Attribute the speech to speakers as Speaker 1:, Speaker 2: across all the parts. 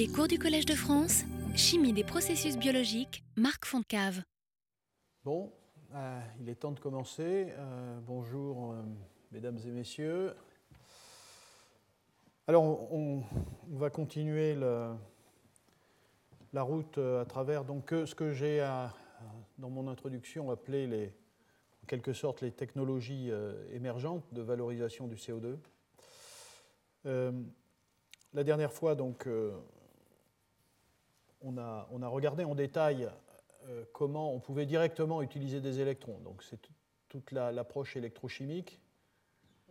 Speaker 1: Les cours du Collège de France, Chimie des processus biologiques, Marc Foncave.
Speaker 2: Bon, euh, il est temps de commencer. Euh, bonjour, euh, mesdames et messieurs. Alors, on, va continuer la route à travers donc, ce que j'ai dans mon introduction appelé les, en quelque sorte les technologies émergentes de valorisation du CO2. Euh, la dernière fois, donc, on, a, regardé en détail euh, comment on pouvait directement utiliser des électrons. Donc, c'est tout- toute la- l'approche électrochimique,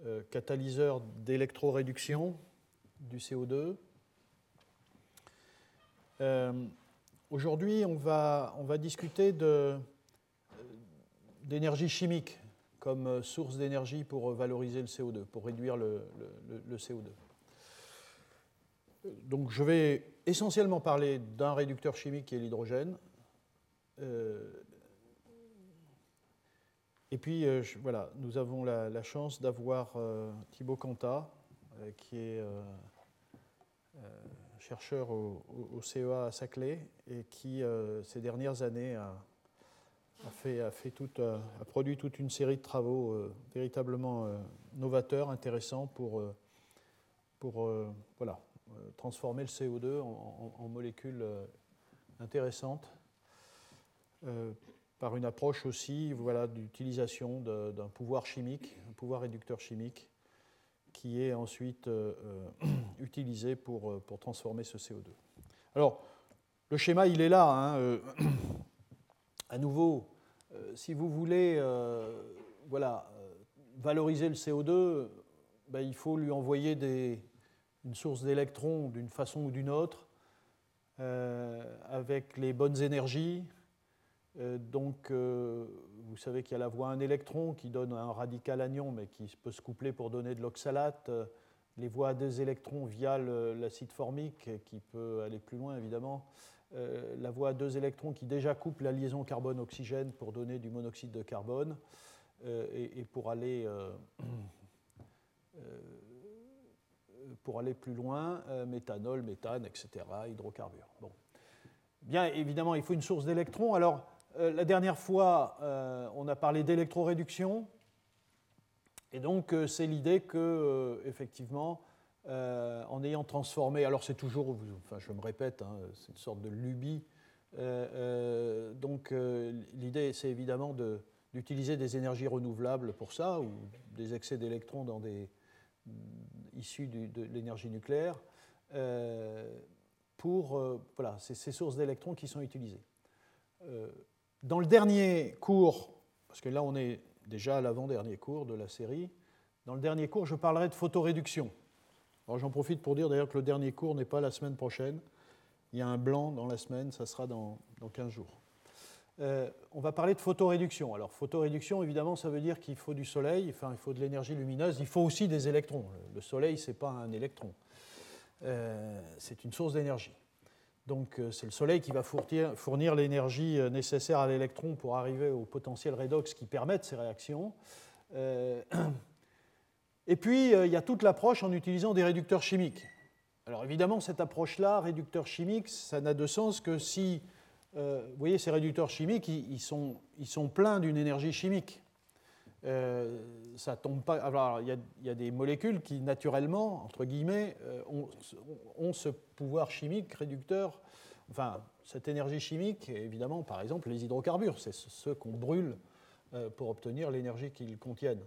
Speaker 2: euh, catalyseur d'électroréduction du CO2. Euh, Aujourd'hui, on va, on va discuter d'énergie chimique comme source d'énergie pour valoriser le CO2, pour réduire le- le CO2. Donc je vais essentiellement parler d'un réducteur chimique qui est l'hydrogène. Euh, et puis euh, voilà, nous avons la, chance d'avoir euh, Thibaut Canta, euh, qui est chercheur au, CEA à Saclay et qui, ces dernières années, a, produit toute une série de travaux véritablement novateurs, intéressants pour, pour voilà, transformer le CO2 en, molécules euh, intéressantes euh, par une approche aussi voilà, d'utilisation d'un pouvoir chimique, un pouvoir réducteur chimique qui est ensuite euh, euh, utilisé pour, euh, transformer ce CO2. Alors, le schéma, il est là. hein, euh, à nouveau, euh, si vous voulez euh, voilà, euh, valoriser le CO2, ben, il faut lui envoyer des, une source d'électrons d'une façon ou d'une autre, euh, avec les bonnes énergies. Euh, donc, euh, vous savez qu'il y a la voie un électron qui donne un radical anion, mais qui peut se coupler pour donner de l'oxalate. Les voies à deux électrons via l'acide formique, qui peut aller plus loin évidemment. La voie à deux électrons qui déjà coupe la liaison carbone-oxygène pour donner du monoxyde de carbone. Et, pour aller pour aller plus loin, euh, méthanol, méthane, etc., hydrocarbures. Bon. Bien évidemment, il faut une source d'électrons. Alors, euh, la dernière fois, euh, on a parlé d'électroréduction. Et donc, c'est l'idée que, effectivement, en ayant transformé, alors c'est toujours, enfin, je me répète, hein, c'est une sorte de lubie. Donc, l'idée, c'est évidemment de- d'utiliser des énergies renouvelables pour ça, ou des excès d'électrons dans des issus de l'énergie nucléaire, euh, pour euh, voilà, c'est ces sources d'électrons qui sont utilisées. Euh, dans le dernier cours, parce que là on est déjà à l'avant-dernier cours de la série, dans le dernier cours je parlerai de photoréduction. Alors j'en profite pour dire d'ailleurs que le dernier cours n'est pas la semaine prochaine. Il y a un blanc dans la semaine, ça sera dans, dans 15 jours. Euh, on va parler de photoréduction. Alors, photoréduction, évidemment, ça veut dire qu'il faut du soleil, enfin, il faut de l'énergie lumineuse, il faut aussi des électrons. Le- Le soleil, ce n'est pas un électron, Euh, c'est une source d'énergie. Donc, euh, c'est le soleil qui va fournir, l'énergie nécessaire à l'électron pour arriver au potentiel redox qui permettent ces réactions. Et puis, il y a toute l'approche en utilisant des réducteurs chimiques. Alors, évidemment, cette approche-là, réducteur chimique, ça n'a de sens que si euh, vous voyez, ces réducteurs chimiques, ils, sont, pleins d'une énergie chimique. Euh, ça tombe pas. Alors, il y, a, des molécules qui, naturellement, entre guillemets, euh, ont, ce pouvoir chimique réducteur. Enfin, cette énergie chimique, évidemment, par exemple, les hydrocarbures, c'est ce- ceux qu'on brûle pour obtenir l'énergie qu'ils contiennent.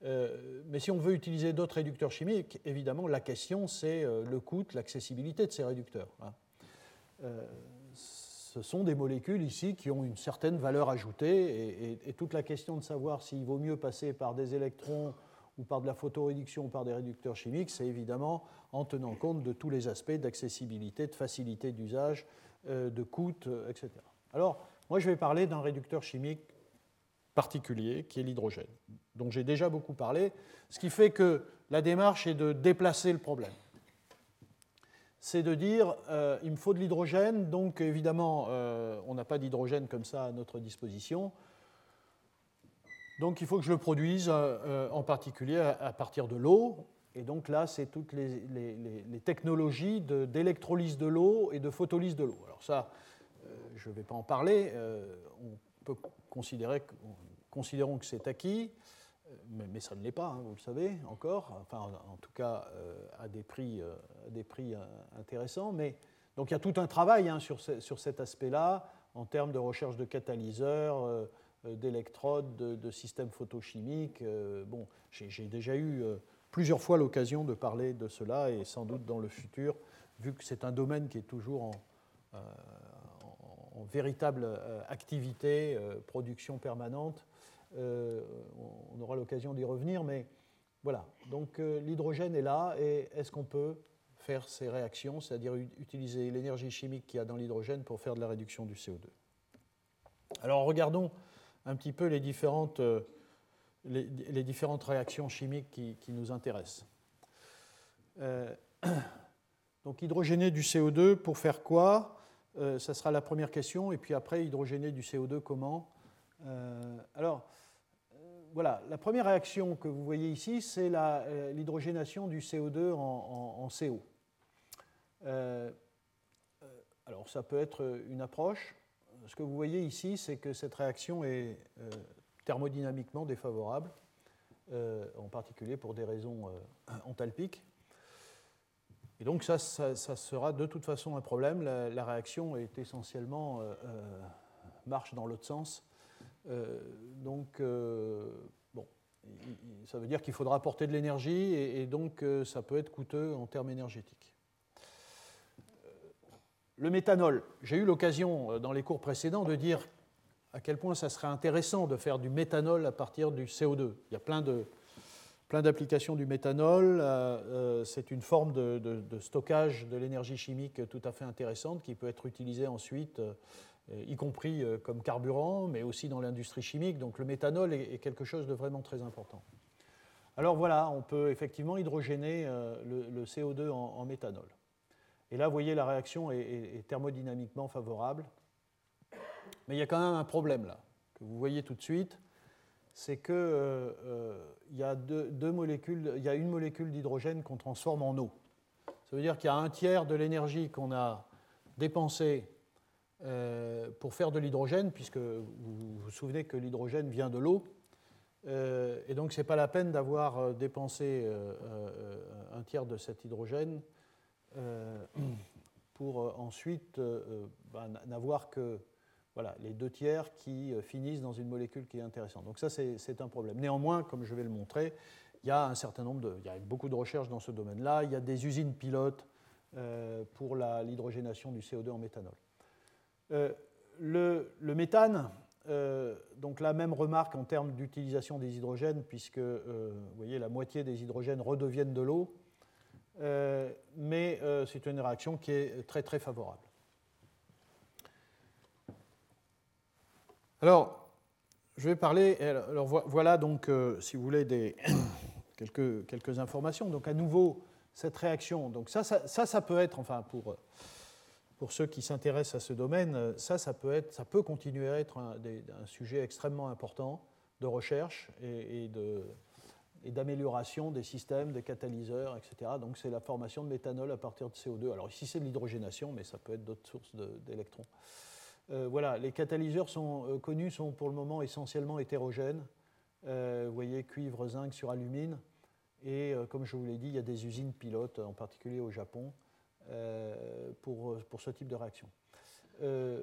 Speaker 2: Mais si on veut utiliser d'autres réducteurs chimiques, évidemment, la question, c'est le coût, l'accessibilité de ces réducteurs. hein. Ce sont des molécules ici qui ont une certaine valeur ajoutée et, toute la question de savoir s'il vaut mieux passer par des électrons ou par de la photoréduction ou par des réducteurs chimiques, c'est évidemment en tenant compte de tous les aspects d'accessibilité, de facilité d'usage, euh, de coût, euh, etc. Alors, moi je vais parler d'un réducteur chimique particulier qui est l'hydrogène, dont j'ai déjà beaucoup parlé, ce qui fait que la démarche est de déplacer le problème c'est de dire euh, il me faut de l'hydrogène, donc évidemment euh, on n'a pas d'hydrogène comme ça à notre disposition. Donc il faut que je le produise euh, en particulier à, partir de l'eau. Et donc là, c'est toutes les, technologies d'électrolyse de, l'eau et de photolyse de l'eau. Alors ça, je ne vais pas en parler. on peut considérer, considérons que c'est acquis mais, ça ne l'est pas, hein, vous le savez encore, enfin en, tout cas euh, à des prix, euh, des prix euh, intéressants. Mais, donc il y a tout un travail hein, sur, sur, cet aspect-là en termes de recherche de catalyseurs, d'électrodes, de, systèmes photochimiques. bon, j'ai déjà eu plusieurs fois l'occasion de parler de cela et sans doute dans le futur, vu que c'est un domaine qui est toujours en, véritable activité, production permanente, on aura l'occasion d'y revenir, mais voilà. Donc euh, l'hydrogène est là, et est-ce qu'on peut faire ces réactions, c'est-à-dire utiliser l'énergie chimique qu'il y a dans l'hydrogène pour faire de la réduction du CO2 Alors regardons un petit peu les différentes, euh, les, différentes réactions chimiques qui, nous intéressent. donc hydrogéner du CO2 pour faire quoi? Ça sera la première question, et puis après hydrogéner du CO2 comment? Alors voilà, la première réaction que vous voyez ici, c'est euh, l'hydrogénation du CO2 en, CO. Euh, euh, alors ça peut être une approche. Ce que vous voyez ici, c'est que cette réaction est thermodynamiquement défavorable, en particulier pour des raisons enthalpiques. Et donc ça, sera de toute façon un problème. La, réaction est essentiellement marche dans l'autre sens donc, euh, bon, ça veut dire qu'il faudra apporter de l'énergie et, donc euh, ça peut être coûteux en termes énergétiques. Le méthanol, j'ai eu l'occasion dans les cours précédents de dire à quel point ça serait intéressant de faire du méthanol à partir du CO2. Il y a plein de, plein d'applications du méthanol. c'est une forme de, stockage de l'énergie chimique tout à fait intéressante qui peut être utilisée ensuite euh, y compris euh, comme carburant, mais aussi dans l'industrie chimique. Donc le méthanol est quelque chose de vraiment très important. Alors voilà, on peut effectivement hydrogéner euh, le, CO2 en, méthanol. Et là, vous voyez, la réaction est, thermodynamiquement favorable. Mais il y a quand même un problème là, que vous voyez tout de suite, c'est qu'il y, a deux, y a une molécule d'hydrogène qu'on transforme en eau. Ça veut dire qu'il y a un tiers de l'énergie qu'on a dépensée euh, pour faire de l'hydrogène, puisque vous vous souvenez que l'hydrogène vient de l'eau. Euh, et donc, ce n'est pas la peine d'avoir euh, dépensé un tiers de cet hydrogène pour ensuite bah, n'avoir que voilà, les deux tiers qui finissent dans une molécule qui est intéressante. Donc ça, c'est un problème. Néanmoins, comme je vais le montrer, il y a un certain nombre de, il y a beaucoup de recherches dans ce domaine-là. Il y a des usines pilotes pour l'hydrogénation du CO2 en méthanol. Euh, le, méthane, euh, donc la même remarque en termes d'utilisation des hydrogènes, puisque euh, vous voyez, la moitié des hydrogènes redeviennent de l'eau, mais c'est une réaction qui est très très favorable. Alors, je vais parler, alors voilà donc, si vous voulez, des, quelques, quelques informations. Donc à nouveau, cette réaction, donc ça, ça, ça, ça peut être, enfin pour pour ceux qui s'intéressent à ce domaine, ça, ça peut, être, ça peut continuer à être un, sujet extrêmement important de recherche et, d'amélioration des systèmes, des catalyseurs, etc. Donc c'est la formation de méthanol à partir de CO2. Alors ici c'est de l'hydrogénation, mais ça peut être d'autres sources d'électrons. Euh, voilà, les catalyseurs sont, euh, connus sont pour le moment essentiellement hétérogènes. Euh, vous voyez, cuivre, zinc sur alumine. Et comme je vous l'ai dit, il y a des usines pilotes, en particulier au Japon, euh, pour, pour, ce type de réaction. Euh,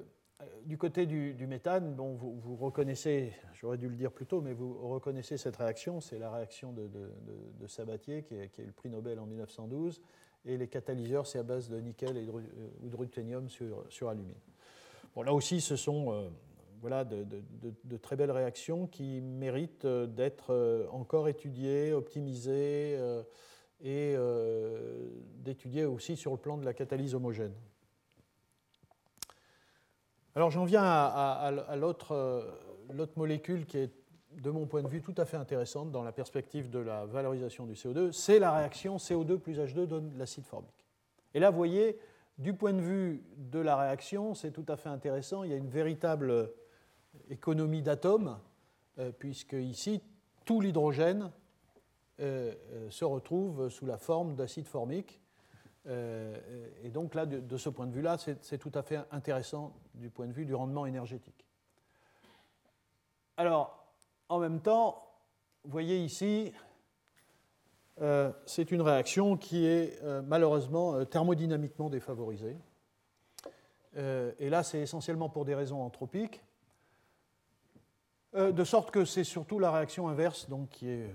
Speaker 2: du côté du, méthane, bon, vous, reconnaissez, j'aurais dû le dire plus tôt, mais vous reconnaissez cette réaction, c'est la réaction de, Sabatier qui, a eu le prix Nobel en 1912, et les catalyseurs, c'est à base de nickel euh, ou de ruthénium sur, sur alumine. Bon, là aussi, ce sont voilà, de, très belles réactions qui méritent d'être encore étudiées, optimisées et euh, d'étudier aussi sur le plan de la catalyse homogène. Alors j'en viens à, euh, l'autre molécule qui est, de mon point de vue, tout à fait intéressante dans la perspective de la valorisation du CO2, c'est la réaction CO2 plus H2 donne l'acide formique. Et là, vous voyez, du point de vue de la réaction, c'est tout à fait intéressant, il y a une véritable économie d'atomes, euh, puisque ici, tout l'hydrogène se retrouve sous la forme d'acide formique. et donc là, de, ce point de vue-là, c'est tout à fait intéressant du point de vue du rendement énergétique. Alors, en même temps, vous voyez ici, c'est une réaction qui est malheureusement thermodynamiquement défavorisée. et là, c'est essentiellement pour des raisons anthropiques. Euh, de sorte que c'est surtout la réaction inverse qui est,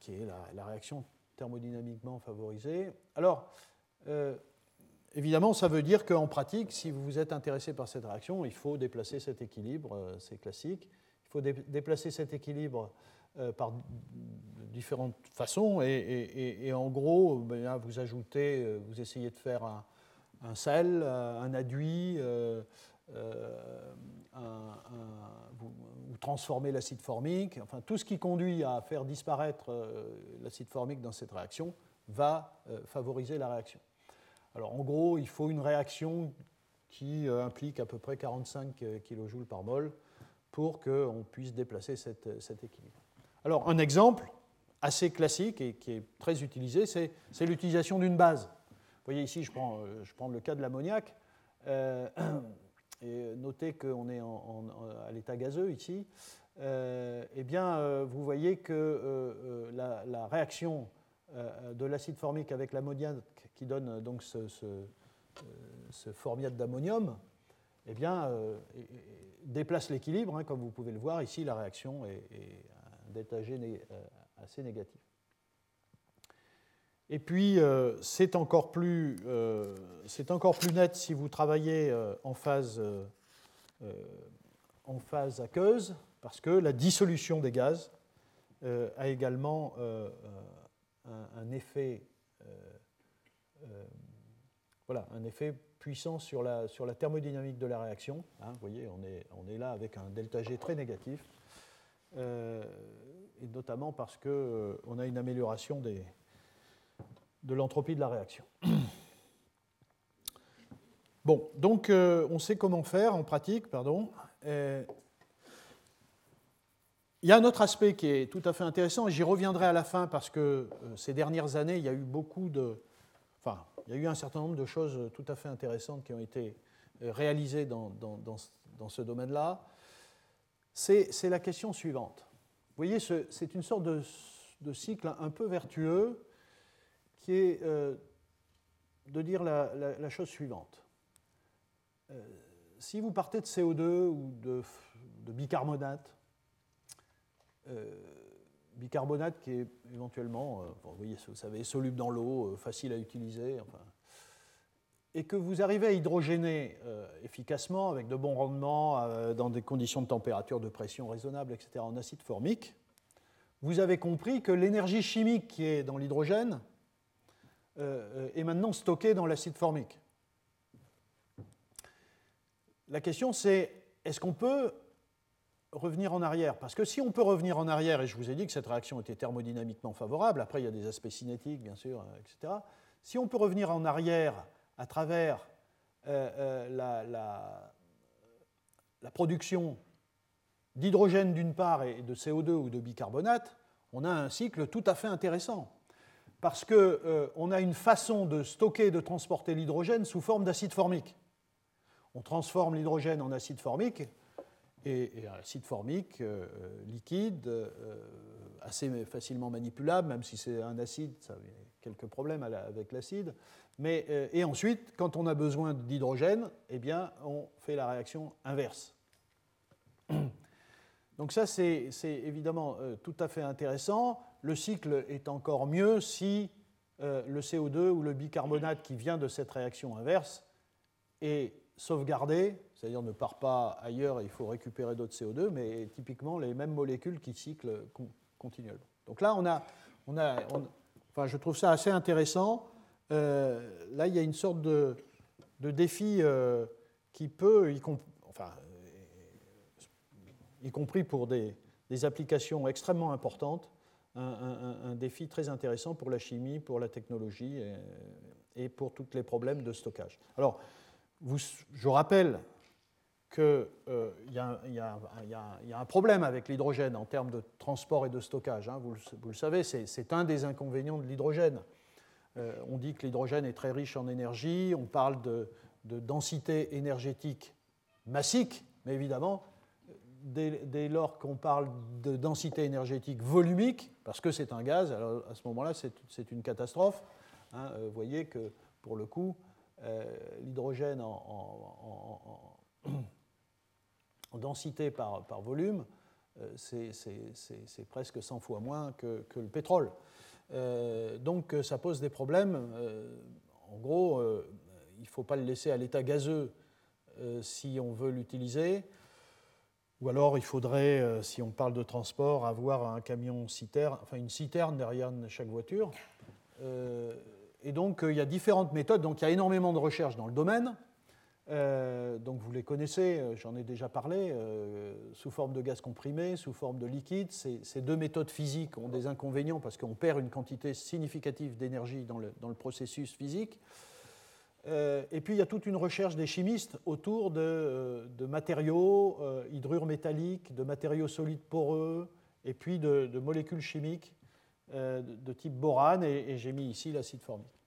Speaker 2: qui est la, réaction thermodynamiquement favorisée. Alors, euh, évidemment, ça veut dire qu'en pratique, si vous vous êtes intéressé par cette réaction, il faut déplacer cet équilibre, euh, c'est classique. Il faut déplacer cet équilibre par différentes façons, et, en gros, ben, vous ajoutez, vous essayez de faire un, sel, un aduit euh, vous, transformez l'acide formique, enfin tout ce qui conduit à faire disparaître euh, l'acide formique dans cette réaction va euh, favoriser la réaction. Alors en gros, il faut une réaction qui implique à peu près 45 kJ par mol pour qu'on puisse déplacer cet équilibre. Alors un exemple assez classique et qui est très utilisé, c'est l'utilisation d'une base. Vous voyez ici, je prends, je prends le cas de l'ammoniac. et notez qu'on est à l'état gazeux ici, euh, eh bien, euh, vous voyez que euh, la, réaction de l'acide formique avec l'ammoniac qui donne donc ce, formiate d'ammonium, eh bien, déplace l'équilibre. Hein, comme vous pouvez le voir ici, la réaction est, un assez négatif. Et puis, euh, c'est encore, plus, euh, encore plus net si vous travaillez euh, en, phase, en phase aqueuse, parce que la dissolution des gaz a également un, effet, voilà, un effet puissant sur la, sur la thermodynamique de la réaction. Hein, vous voyez, on est, on est là avec un delta G très négatif, et notamment parce qu'on a une amélioration des, de l'entropie de la réaction. Bon, donc euh, on sait comment faire en pratique, pardon. il y a un autre aspect qui est tout à fait intéressant, et j'y reviendrai à la fin parce que euh, ces dernières années, il y a eu beaucoup de. Enfin, il y a eu un certain nombre de choses tout à fait intéressantes qui ont été euh, réalisées dans, dans, ce domaine-là. C'est la question suivante. Vous voyez, c'est une sorte de, de, cycle un peu vertueux qui est euh, de dire la, chose suivante. Euh, si vous partez de CO2 ou de, bicarbonate, euh, bicarbonate qui est éventuellement, vous savez, soluble dans l'eau, facile à utiliser, et que vous arrivez à hydrogéner efficacement avec de bons rendements, dans des conditions de température, de pression raisonnables, etc., en acide formique, vous avez compris que l'énergie chimique qui est dans l'hydrogène est maintenant stocké dans l'acide formique. La question c'est, est-ce qu'on peut revenir en arrière? Parce que si on peut revenir en arrière, et je vous ai dit que cette réaction était thermodynamiquement favorable, après il y a des aspects cinétiques bien sûr, euh, etc. Si on peut revenir en arrière à travers euh, la, production d'hydrogène d'une part et de CO2 ou de bicarbonate, on a un cycle tout à fait intéressant parce qu'on euh, a une façon de stocker et de transporter l'hydrogène sous forme d'acide formique. On transforme l'hydrogène en acide formique, et, un acide formique euh, liquide, euh, assez facilement manipulable, même si c'est un acide, ça a quelques problèmes avec l'acide. Mais, et ensuite, quand on a besoin d'hydrogène, eh bien, on fait la réaction inverse. Donc ça, c'est évidemment tout à fait intéressant le cycle est encore mieux si euh, le CO2 ou le bicarbonate qui vient de cette réaction inverse est sauvegardé, c'est-à-dire ne part pas ailleurs et il faut récupérer d'autres CO2, mais typiquement les mêmes molécules qui cyclent continuellement. Donc là, on a, je trouve ça assez intéressant. Euh, là, il y a une sorte de, défi euh, qui peut, y, compris pour des applications extrêmement importantes, un, défi très intéressant pour la chimie, pour la technologie et, pour tous les problèmes de stockage. Alors, je rappelle qu'il y, a un problème avec l'hydrogène en termes de transport et de stockage. Hein. Vous, le, savez, c'est un des inconvénients de l'hydrogène. on dit que l'hydrogène est très riche en énergie, on parle de densité énergétique massique, mais évidemment, dès, lors qu'on parle de densité énergétique volumique, parce que c'est un gaz, alors à ce moment-là, c'est une catastrophe. Hein, vous voyez que, pour le coup, euh, l'hydrogène en, densité par, volume, euh, c'est presque 100 fois moins que, le pétrole. Euh, donc ça pose des problèmes. en gros, il ne faut pas le laisser à l'état gazeux si on veut l'utiliser. Ou alors il faudrait, euh, si on parle de transport, avoir un camion citerne, enfin une citerne derrière chaque voiture. Euh, et donc euh, il y a différentes méthodes, donc il y a énormément de recherches dans le domaine. donc vous les connaissez, j'en ai déjà parlé, sous forme de gaz comprimé, sous forme de liquide. Ces, deux méthodes physiques ont des inconvénients parce qu'on perd une quantité significative d'énergie dans le, processus physique. Euh, et puis il y a toute une recherche des chimistes autour de, euh, matériaux euh, hydrures métalliques, de matériaux solides poreux, et puis de, molécules chimiques de, type borane, et, j'ai mis ici l'acide formique.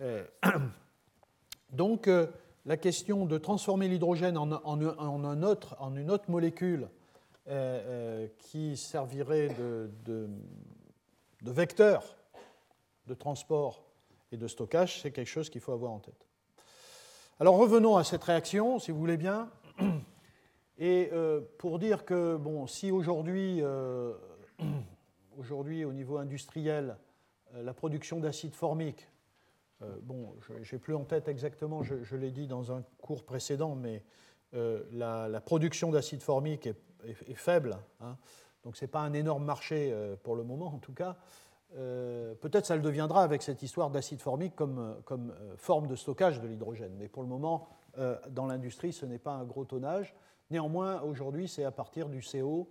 Speaker 2: donc la question de transformer l'hydrogène en, une autre molécule qui servirait de vecteur de transport et de stockage, c'est quelque chose qu'il faut avoir en tête. Alors revenons à cette réaction, si vous voulez bien. Et euh, pour dire que, bon, si aujourd'hui, euh, aujourd'hui au niveau industriel, euh, la production d'acide formique, bon, je n'ai plus en tête exactement, je, l'ai dit dans un cours précédent, mais la, production d'acide formique est, faible, hein. donc ce n'est pas un énorme marché pour le moment en tout cas. Euh, peut-être ça le deviendra avec cette histoire d'acide formique comme, comme euh, forme de stockage de l'hydrogène. Mais pour le moment, euh, dans l'industrie, ce n'est pas un gros tonnage. Néanmoins, aujourd'hui, c'est à partir du CO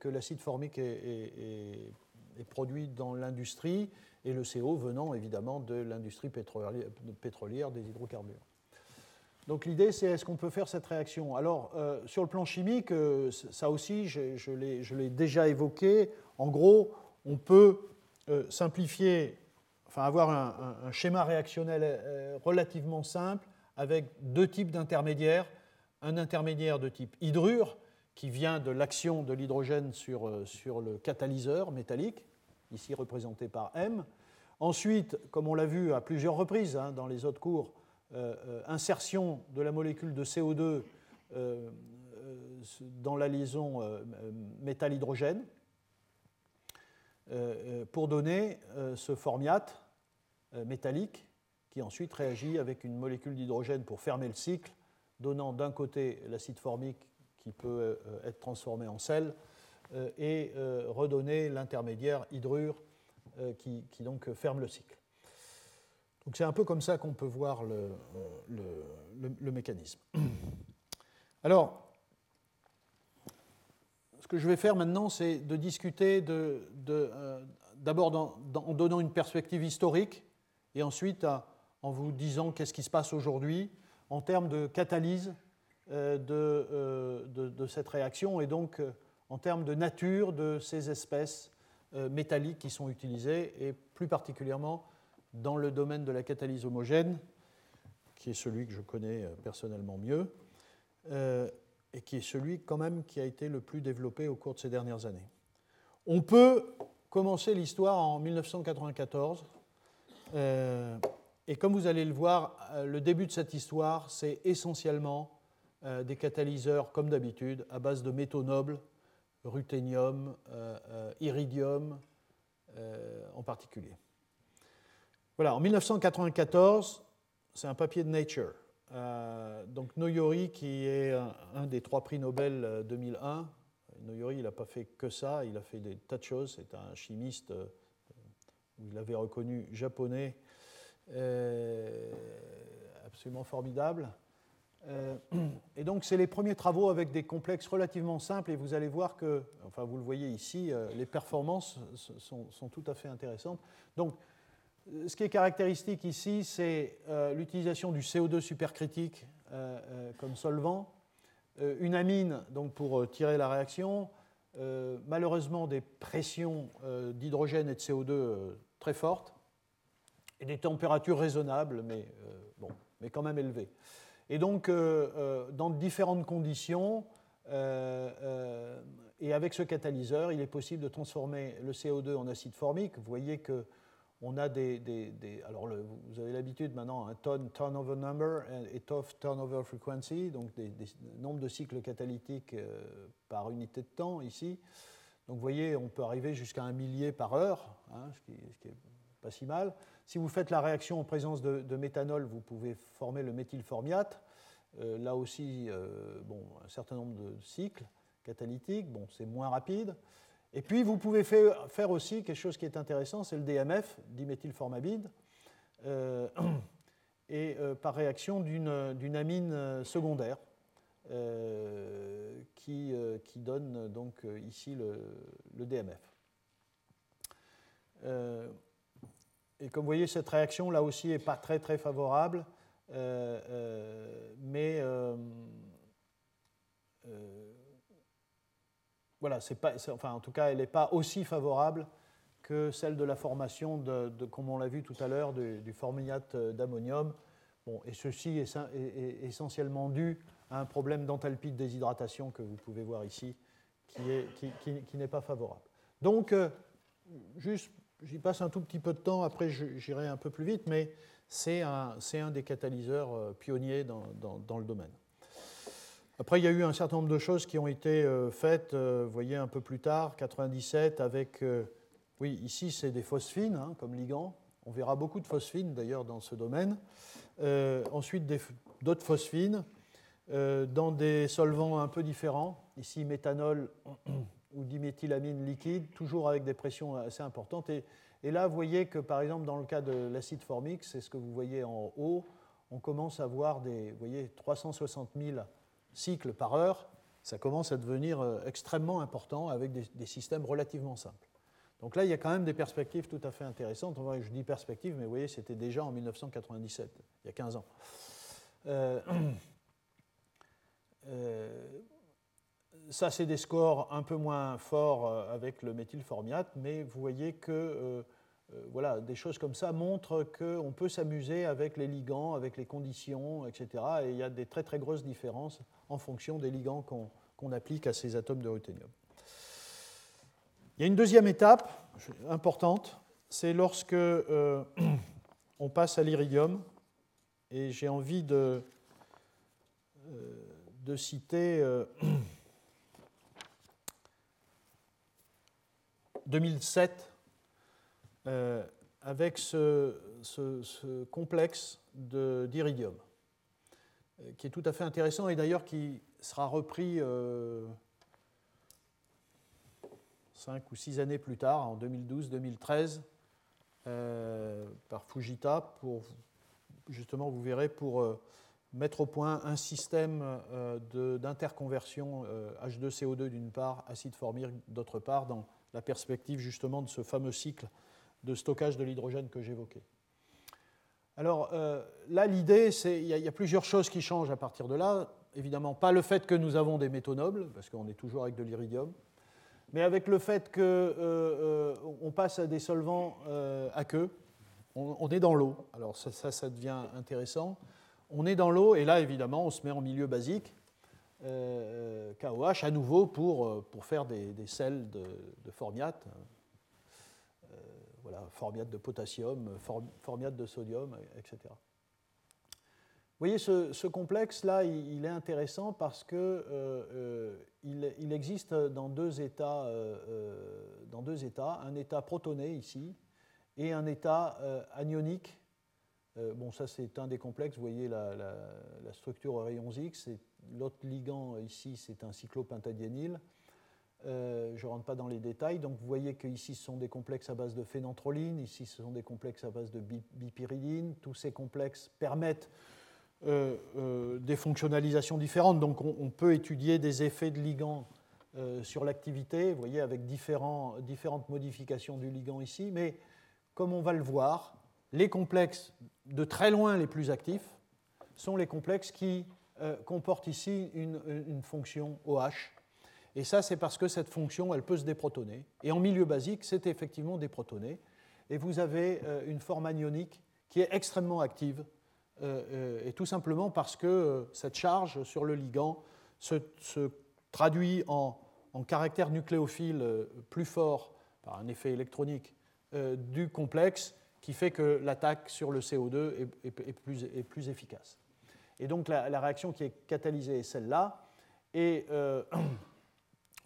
Speaker 2: que l'acide formique est, produit dans l'industrie, et le CO venant évidemment de l'industrie pétrolière, des hydrocarbures. Donc l'idée, c'est est-ce qu'on peut faire cette réaction? Alors, sur le plan chimique, ça aussi, je, l'ai déjà évoqué. En gros, on peut euh, simplifier, enfin avoir un, schéma réactionnel euh, relativement simple avec deux types d'intermédiaires. Un intermédiaire de type hydrure, qui vient de l'action de l'hydrogène sur, euh, le catalyseur métallique, ici représenté par M. Ensuite, comme on l'a vu à plusieurs reprises hein, dans les autres cours, insertion de la molécule de CO2 dans la liaison métal-hydrogène. Euh, euh, pour donner euh, ce formiate métallique qui ensuite réagit avec une molécule d'hydrogène pour fermer le cycle, donnant d'un côté l'acide formique qui peut être transformé en sel et redonner l'intermédiaire hydrure qui, donc ferme le cycle. Donc c'est un peu comme ça qu'on peut voir le, le mécanisme. Alors, ce que je vais faire maintenant, c'est de discuter de, euh, d'abord en donnant une perspective historique et ensuite en vous disant qu'est-ce qui se passe aujourd'hui en termes de catalyse euh, euh, de, de, cette réaction et donc en termes de nature de ces espèces métalliques qui sont utilisées et plus particulièrement dans le domaine de la catalyse homogène, qui est celui que je connais personnellement mieux et qui est celui quand même qui a été le plus développé au cours de ces dernières années. On peut commencer l'histoire en 1994, euh, et comme vous allez le voir, euh, le début de cette histoire, c'est essentiellement euh, des catalyseurs, comme d'habitude, à base de métaux nobles, ruthénium, iridium en particulier. Voilà, en 1994, c'est un papier de Nature. Euh, donc Noyori, qui est un, des trois prix Nobel 2001, euh, Noyori, il n'a pas fait que ça, il a fait des tas de choses. C'est un chimiste, euh, vous l'avez reconnu, japonais, absolument formidable. et donc, c'est les premiers travaux avec des complexes relativement simples, et vous allez voir que, enfin, vous le voyez ici, les performances sont, sont tout à fait intéressantes. Donc, ce qui est caractéristique ici, c'est euh, l'utilisation du CO2 supercritique euh, euh, comme solvant. une amine donc pour tirer la réaction, malheureusement des pressions d'hydrogène et de CO2 très fortes, et des températures raisonnables, mais, bon, mais quand même élevées. Et donc, dans différentes conditions, et avec ce catalyseur, il est possible de transformer le CO2 en acide formique. Vous voyez que on a des, alors vous avez l'habitude maintenant, un ton turnover number et tough turnover frequency, donc des, nombres de cycles catalytiques euh, par unité de temps ici. Donc vous voyez, on peut arriver jusqu'à un millier par heure, hein, ce, qui, n'est pas si mal. Si vous faites la réaction en présence de, méthanol, vous pouvez former le méthylformiate. Euh, là aussi, euh, bon, un certain nombre de cycles catalytiques, bon, c'est moins rapide. Et puis, vous pouvez faire aussi quelque chose qui est intéressant, c'est le DMF, diméthylformamide, euh, et euh, par réaction d'une amine euh, secondaire, qui, qui, donne donc ici le, le DMF. et comme vous voyez, cette réaction là aussi n'est pas très très favorable, mais voilà, enfin, en tout cas, elle n'est pas aussi favorable que celle de la formation, de, comme on l'a vu tout à l'heure, du, du formiate d'ammonium. Bon, et ceci est, essentiellement dû à un problème d'enthalpie de déshydratation que vous pouvez voir ici, qui n'est pas favorable. Donc, euh, juste, j'y passe un tout petit peu de temps, après j'irai un peu plus vite, mais c'est un, des catalyseurs euh, pionniers dans le domaine. Après, il y a eu un certain nombre de choses qui ont été euh, faites, euh, vous voyez, un peu plus tard, 97, avec, euh, oui, ici c'est des phosphines hein, comme ligand. On verra beaucoup de phosphines d'ailleurs dans ce domaine. ensuite, d'autres phosphines dans des solvants un peu différents. Ici, méthanol ou diméthylamine liquide, toujours avec des pressions assez importantes. Et, là, vous voyez que par exemple, dans le cas de l'acide formique, c'est ce que vous voyez en haut, on commence à voir des, vous voyez, 360 000 cycles par heure, ça commence à devenir euh, extrêmement important avec des, systèmes relativement simples. Donc là, il y a quand même des perspectives tout à fait intéressantes. Je dis perspectives, mais vous voyez, c'était déjà en 1997, il y a 15 ans. Euh, euh, ça, c'est des scores un peu moins forts avec le méthylformiate, mais vous voyez que voilà, des choses comme ça montrent qu'on peut s'amuser avec les ligands, avec les conditions, etc. Et il y a des très très grosses différences en fonction des ligands qu'on applique à ces atomes de ruthénium. Il y a une deuxième étape importante, c'est lorsque euh, on passe à l'iridium, et j'ai envie de, euh, de citer 2007 euh, avec ce, complexe d'iridium, euh, qui est tout à fait intéressant et d'ailleurs qui sera repris euh, cinq ou six années plus tard, en 2012-2013, par Fujita, pour justement, vous verrez, pour mettre au point un système d'interconversion H2CO2 d'une part, acide formique d'autre part, dans la perspective justement de ce fameux cycle de stockage de l'hydrogène que j'évoquais. Alors euh, là, l'idée, c'est il y, a plusieurs choses qui changent à partir de là. Évidemment, pas le fait que nous avons des métaux nobles, parce qu'on est toujours avec de l'iridium, mais avec le fait qu'on euh, euh, passe à des solvants à queue. On, est dans l'eau. Alors ça, ça, devient intéressant. On est dans l'eau, et là, évidemment, on se met en milieu basique. KOH à nouveau pour, faire des, sels de, de formiate, voilà, formiate de potassium, formiate de sodium, etc. Vous voyez, ce, complexe-là, il, est intéressant parce qu'il euh, euh, il, existe dans deux, états, euh, dans deux états, un état protoné ici et un état anionique. bon, ça c'est un des complexes, vous voyez la, la structure rayons X, l'autre ligand ici c'est un cyclopentadiényle, euh, je ne rentre pas dans les détails. Donc vous voyez qu'ici, ce sont des complexes à base de phénanthroline, ici, ce sont des complexes à base de bipyridine. Tous ces complexes permettent euh, euh, des fonctionnalisations différentes. Donc on, peut étudier des effets de ligand sur l'activité, vous voyez, avec différentes modifications du ligand ici. Mais comme on va le voir, les complexes de très loin les plus actifs sont les complexes qui comporte ici une, fonction OH. Et ça, c'est parce que cette fonction, elle peut se déprotoner. Et en milieu basique, c'est effectivement déprotoné. Et vous avez une forme anionique qui est extrêmement active, et tout simplement parce que cette charge sur le ligand se, traduit en, caractère nucléophile plus fort par un effet électronique du complexe qui fait que l'attaque sur le CO2 est, plus, efficace. Et donc la, réaction qui est catalysée est celle-là. Et euh,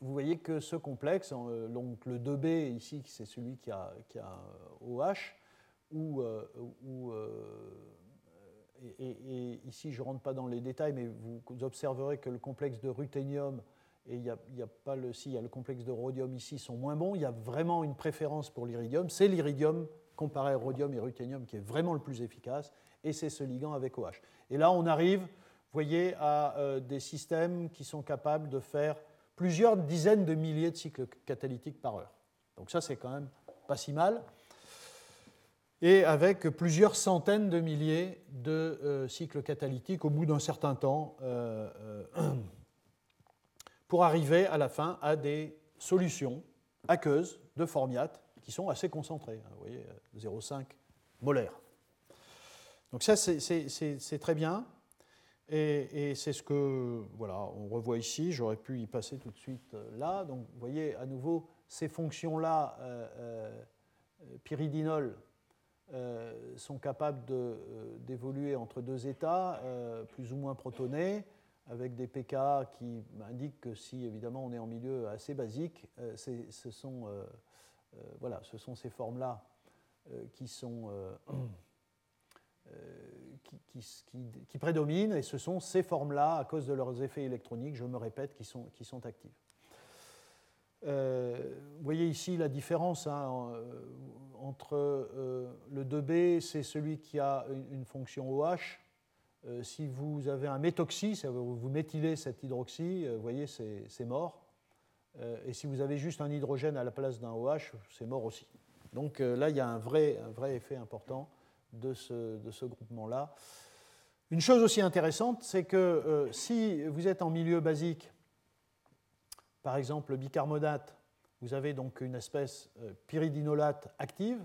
Speaker 2: vous voyez que ce complexe, euh, donc le 2B ici, c'est celui qui a, OH, et, ici je ne rentre pas dans les détails, mais vous observerez que le complexe de ruthénium et il n'y a, pas le, si, y a le complexe de rhodium ici, sont moins bons. Il y a vraiment une préférence pour l'iridium. C'est l'iridium comparé à rhodium et ruthénium qui est vraiment le plus efficace, et c'est ce ligand avec OH. Et là, on arrive, vous voyez, à des systèmes qui sont capables de faire plusieurs dizaines de milliers de cycles catalytiques par heure. Donc ça, c'est quand même pas si mal. Et avec plusieurs centaines de milliers de euh, cycles catalytiques au bout d'un certain temps, euh, pour arriver à la fin à des solutions aqueuses de formiate qui sont assez concentrés. Hein, vous voyez, 0,5 molaire. Donc ça, c'est très bien. Et, c'est ce que, voilà, on revoit ici. J'aurais pu y passer tout de suite euh, là. Donc vous voyez, à nouveau, ces fonctions-là, euh, euh pyridinol, sont capables d'évoluer entre deux états, plus ou moins protonés, avec des pK qui indiquent que si, évidemment, on est en milieu assez basique, ce sont voilà, ce sont ces formes-là qui sont euh, qui, prédominent et ce sont ces formes-là, à cause de leurs effets électroniques, je me répète, qui sont, actives. vous voyez ici la différence hein, entre le 2B, c'est celui qui a une, fonction OH. si vous avez un méthoxy, vous méthylez cet hydroxy, vous voyez, c'est mort. Euh, et si vous avez juste un hydrogène à la place d'un OH, c'est mort aussi. Donc euh, là, il y a un vrai effet important de ce, de ce groupement-là. Une chose aussi intéressante, c'est que euh, si vous êtes en milieu basique, par exemple le bicarbonate, vous avez donc une espèce pyridinolate active.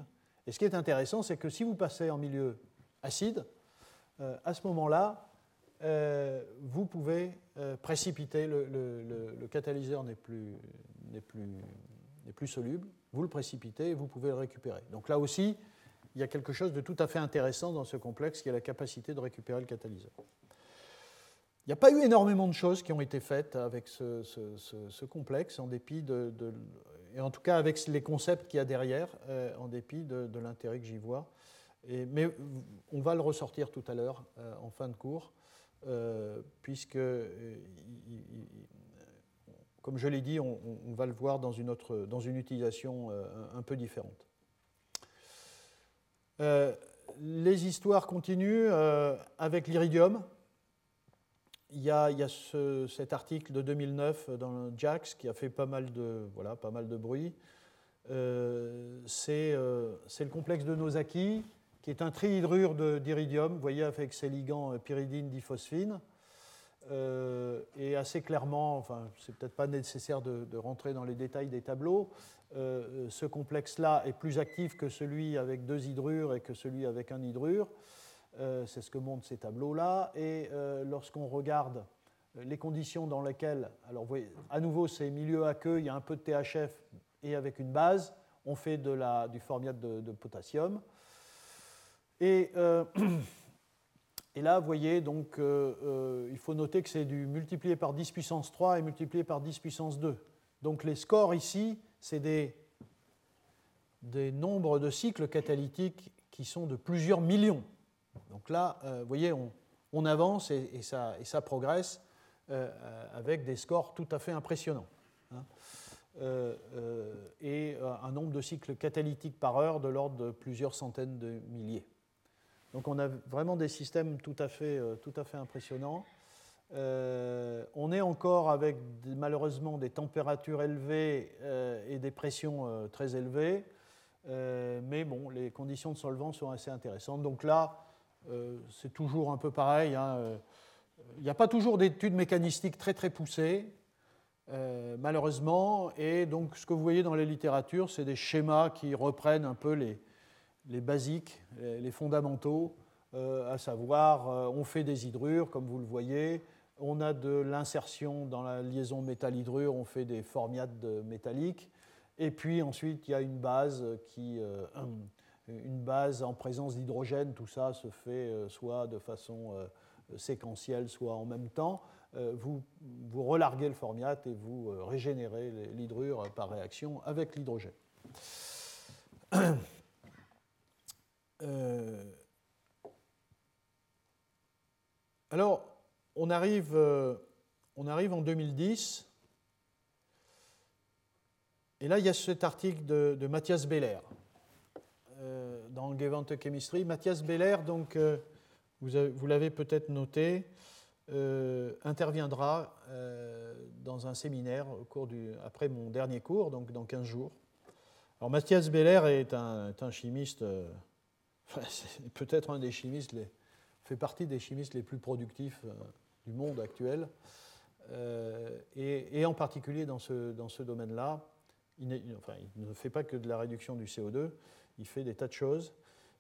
Speaker 2: Et ce qui est intéressant, c'est que si vous passez en milieu acide, à ce moment-là, euh, vous pouvez euh, précipiter, le, catalyseur n'est plus, plus, plus, soluble, vous le précipitez et vous pouvez le récupérer. Donc là aussi, il y a quelque chose de tout à fait intéressant dans ce complexe qui est la capacité de récupérer le catalyseur. Il n'y a pas eu énormément de choses qui ont été faites avec ce, complexe, en dépit de, et en tout cas avec les concepts qu'il y a derrière, euh, en dépit de, l'intérêt que j'y vois. Mais on va le ressortir tout à l'heure en fin de cours. Euh, puisque, euh, comme je l'ai dit, on, va le voir dans une, autre, dans une utilisation euh, un, peu différente. Les histoires continuent avec l'iridium. Il y a, cet article de 2009 dans JAX qui a fait pas mal de, de bruit. c'est le complexe de Nosaki qui est un trihydrure d'iridium, vous voyez, avec ses ligands euh, pyridine diphosphine. Euh, et assez clairement, enfin, c'est peut-être pas nécessaire de, rentrer dans les détails des tableaux, euh, ce complexe-là est plus actif que celui avec deux hydrures et que celui avec un hydrure. c'est ce que montrent ces tableaux-là. Et lorsqu'on regarde les conditions dans lesquelles, alors vous voyez, à nouveau, c'est milieu aqueux, il y a un peu de THF et avec une base, on fait de la, du formiate de potassium. Et, euh, et, là, vous voyez, donc, euh, euh, il faut noter que c'est du multiplié par 10 puissance 3 et multiplié par 10 puissance 2. Donc les scores ici, c'est des, des nombres de cycles catalytiques qui sont de plusieurs millions. Donc là, vous voyez, on, on avance et, ça, et, ça, progresse avec des scores tout à fait impressionnants. Hein. et un nombre de cycles catalytiques par heure de l'ordre de plusieurs centaines de milliers. Donc on a vraiment des systèmes tout à fait, euh, tout à fait impressionnants. Euh, on est encore avec malheureusement des températures élevées euh, et des pressions très élevées, mais bon, les conditions de solvant sont assez intéressantes. Donc là, c'est toujours un peu pareil. Hein, il n'y a pas toujours d'études mécanistiques très très poussées, malheureusement, et donc ce que vous voyez dans les littératures, c'est des schémas qui reprennent un peu les, les basiques, les fondamentaux, à savoir on fait des hydrures, comme vous le voyez, on a de l'insertion dans la liaison métal-hydrure, on fait des formiates métalliques. Et puis ensuite, il y a une base qui, euh, une base en présence d'hydrogène. Tout ça se fait euh, soit de façon euh, séquentielle, soit en même temps. Vous, vous relarguez le formiate et vous régénérez l'hydrure par réaction avec l'hydrogène. alors, on arrive, euh, on arrive en 2010, et là, il y a cet article de, Mathias Beller euh, dans le Gewandte Chemistry. Mathias Beller, donc, euh, vous, l'avez peut-être noté, interviendra dans un séminaire au cours du, après mon dernier cours, donc dans 15 jours. Alors, Mathias Beller est un chimiste, peut-être un des chimistes, fait partie des chimistes les plus productifs du monde actuel. Euh, et, en particulier dans ce, dans ce domaine-là, il, enfin, il, ne fait pas que de la réduction du CO2, il fait des tas de choses,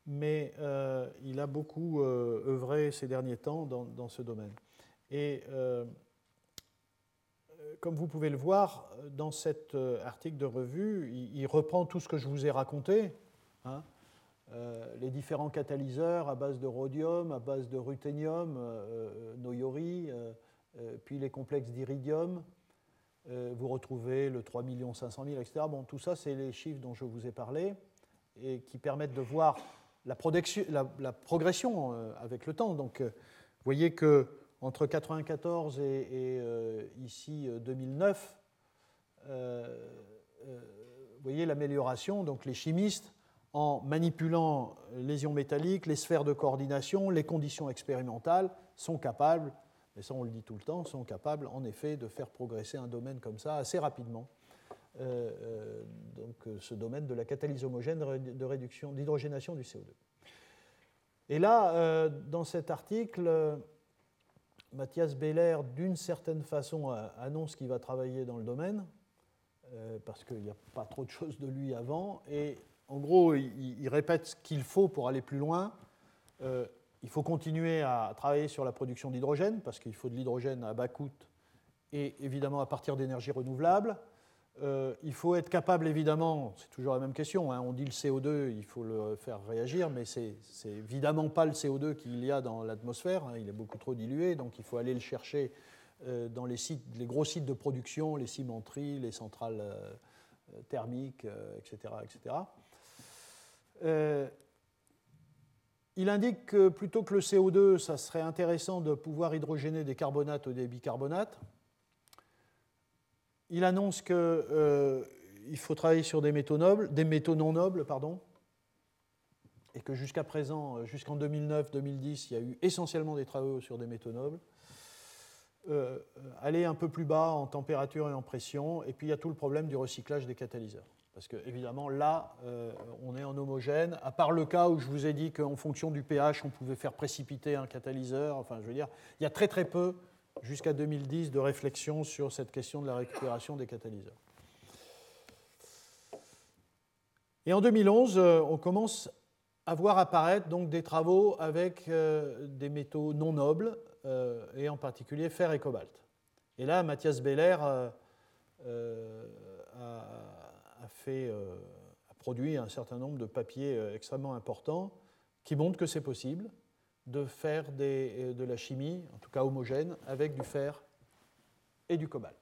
Speaker 2: mais euh, il a beaucoup euh, œuvré ces derniers temps dans, dans ce domaine. Et comme vous pouvez le voir, dans cet article de revue, il, reprend tout ce que je vous ai raconté. Hein, euh, les différents catalyseurs à base de rhodium, à base de ruthénium, euh, euh, noyori, puis les complexes d'iridium. vous retrouvez le 3 500 000, etc. Bon, tout ça, c'est les chiffres dont je vous ai parlé et qui permettent de voir la, progression avec le temps. Donc, vous voyez que entre 1994 et, ici 2009, vous voyez l'amélioration. Donc, les chimistes en manipulant les ions métalliques, les sphères de coordination, les conditions expérimentales, sont capables, et ça on le dit tout le temps, sont capables en effet de faire progresser un domaine comme ça assez rapidement. Euh, euh, donc euh, ce domaine de la catalyse homogène de réduction, d'hydrogénation du CO2. Et là, dans cet article, Mathias Beller, d'une certaine façon, annonce qu'il va travailler dans le domaine, parce qu'il n'y a pas trop de choses de lui avant, et en gros, il, répète ce qu'il faut pour aller plus loin. Euh, il faut continuer à travailler sur la production d'hydrogène, parce qu'il faut de l'hydrogène à bas coût et évidemment à partir d'énergies renouvelables. Euh, il faut être capable, évidemment, c'est toujours la même question, hein, on dit le CO2, il faut le faire réagir, mais c'est évidemment pas le CO2 qu'il y a dans l'atmosphère, hein, il est beaucoup trop dilué, donc il faut aller le chercher euh, dans les, sites, les gros sites de production, les cimenteries, les centrales thermiques, etc. etc. Euh, il indique que plutôt que le CO2, ça serait intéressant de pouvoir hydrogéner des carbonates ou des bicarbonates. Il annonce qu'il euh, faut travailler sur des métaux, nobles, non nobles, pardon, et que jusqu'à présent, jusqu'en 2009-2010, il y a eu essentiellement des travaux sur des métaux nobles. Euh, aller un peu plus bas en température et en pression, et puis il y a tout le problème du recyclage des catalyseurs. Parce que, évidemment, là, euh, on est en homogène, à part le cas où je vous ai dit qu'en fonction du pH, on pouvait faire précipiter un catalyseur. Enfin, je veux dire, il y a très très peu, jusqu'à 2010, de réflexion sur cette question de la récupération des catalyseurs. Et en 2011, euh, on commence à voir apparaître donc des travaux avec des métaux non nobles, et en particulier fer et cobalt. Et là, Mathias Beller fait, euh, a produit un certain nombre de papiers euh, extrêmement importants qui montrent que c'est possible de faire euh, de la chimie, en tout cas homogène, avec du fer et du cobalt.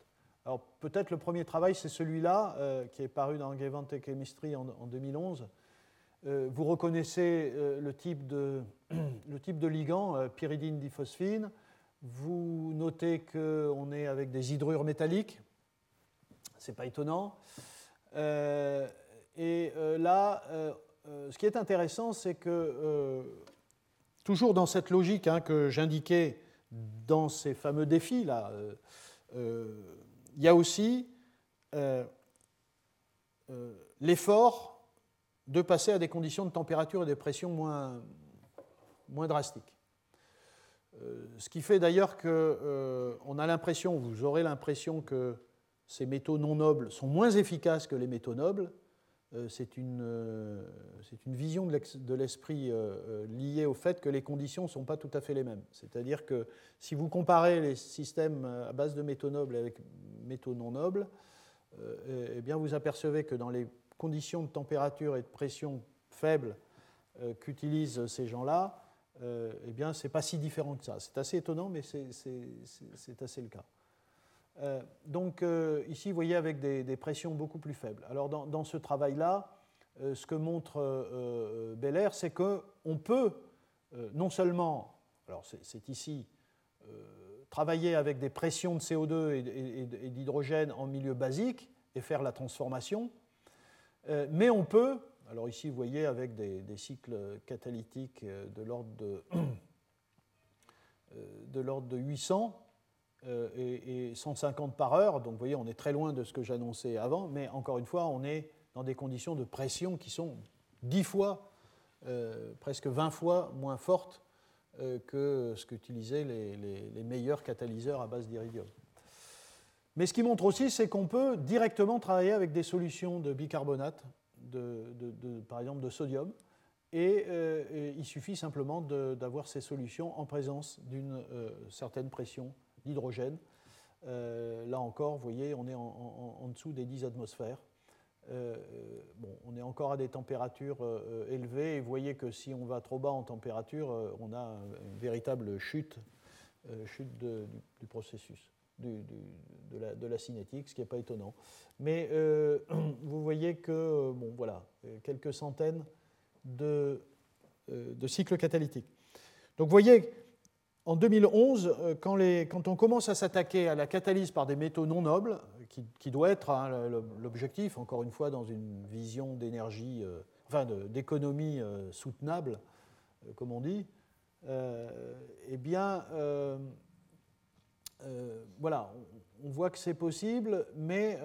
Speaker 2: Alors peut-être le premier travail, c'est celui-là, qui est paru dans Gewandte Chemistry en, en 2011. vous reconnaissez le, type de, le type de ligand, pyridine diphosphine. Vous notez qu'on est avec des hydrures métalliques. Ce n'est pas étonnant. Euh, et euh, là, euh, ce qui est intéressant, c'est que, toujours dans cette logique hein, que j'indiquais dans ces fameux défis-là, il y a aussi l'effort de passer à des conditions de température et de pression moins, moins drastiques. Ce qui fait d'ailleurs qu'on a l'impression, vous aurez l'impression que ces métaux non nobles sont moins efficaces que les métaux nobles, euh, c'est une, euh, une, vision de l'esprit euh, liée au fait que les conditions ne sont pas tout à fait les mêmes. C'est-à-dire que si vous comparez les systèmes à base de métaux nobles avec métaux non nobles, eh bien vous apercevez que dans les conditions de température et de pression faibles qu'utilisent ces gens-là, eh bien c'est pas si différent que ça. C'est assez étonnant, mais c'est assez le cas. Euh, donc euh, ici, vous voyez avec des, pressions beaucoup plus faibles. Alors dans, ce travail-là, euh, ce que montre Bel c'est qu'on peut non seulement, alors c'est ici, travailler avec des pressions de CO2 et, d'hydrogène en milieu basique et faire la transformation, mais on peut, alors ici vous voyez avec des, cycles catalytiques de l'ordre de, l'ordre de 800, euh, et, 150 par heure. Donc vous voyez, on est très loin de ce que j'annonçais avant, mais encore une fois, on est dans des conditions de pression qui sont 10 fois, euh, presque 20 fois moins fortes euh, que ce qu'utilisaient les, meilleurs catalyseurs à base d'iridium. Mais ce qui montre aussi, c'est qu'on peut directement travailler avec des solutions de bicarbonate, par exemple de sodium, et, il suffit simplement d'avoir ces solutions en présence d'une certaine pression d'hydrogène. Euh, là encore, vous voyez, on est en, dessous des 10 atmosphères. Euh, bon, on est encore à des températures euh, élevées et vous voyez que si on va trop bas en température, on a une véritable chute, chute du, processus, de, la, cinétique, ce qui n'est pas étonnant. Mais vous voyez que, bon, voilà, quelques centaines de, de cycles catalytiques. Donc vous voyez en 2011, euh, quand, on commence à s'attaquer à la catalyse par des métaux non nobles, qui, doit être hein, l'objectif, encore une fois, dans une vision d'énergie, euh, enfin d'économie euh, soutenable, comme on dit, eh bien, voilà, on voit que c'est possible, mais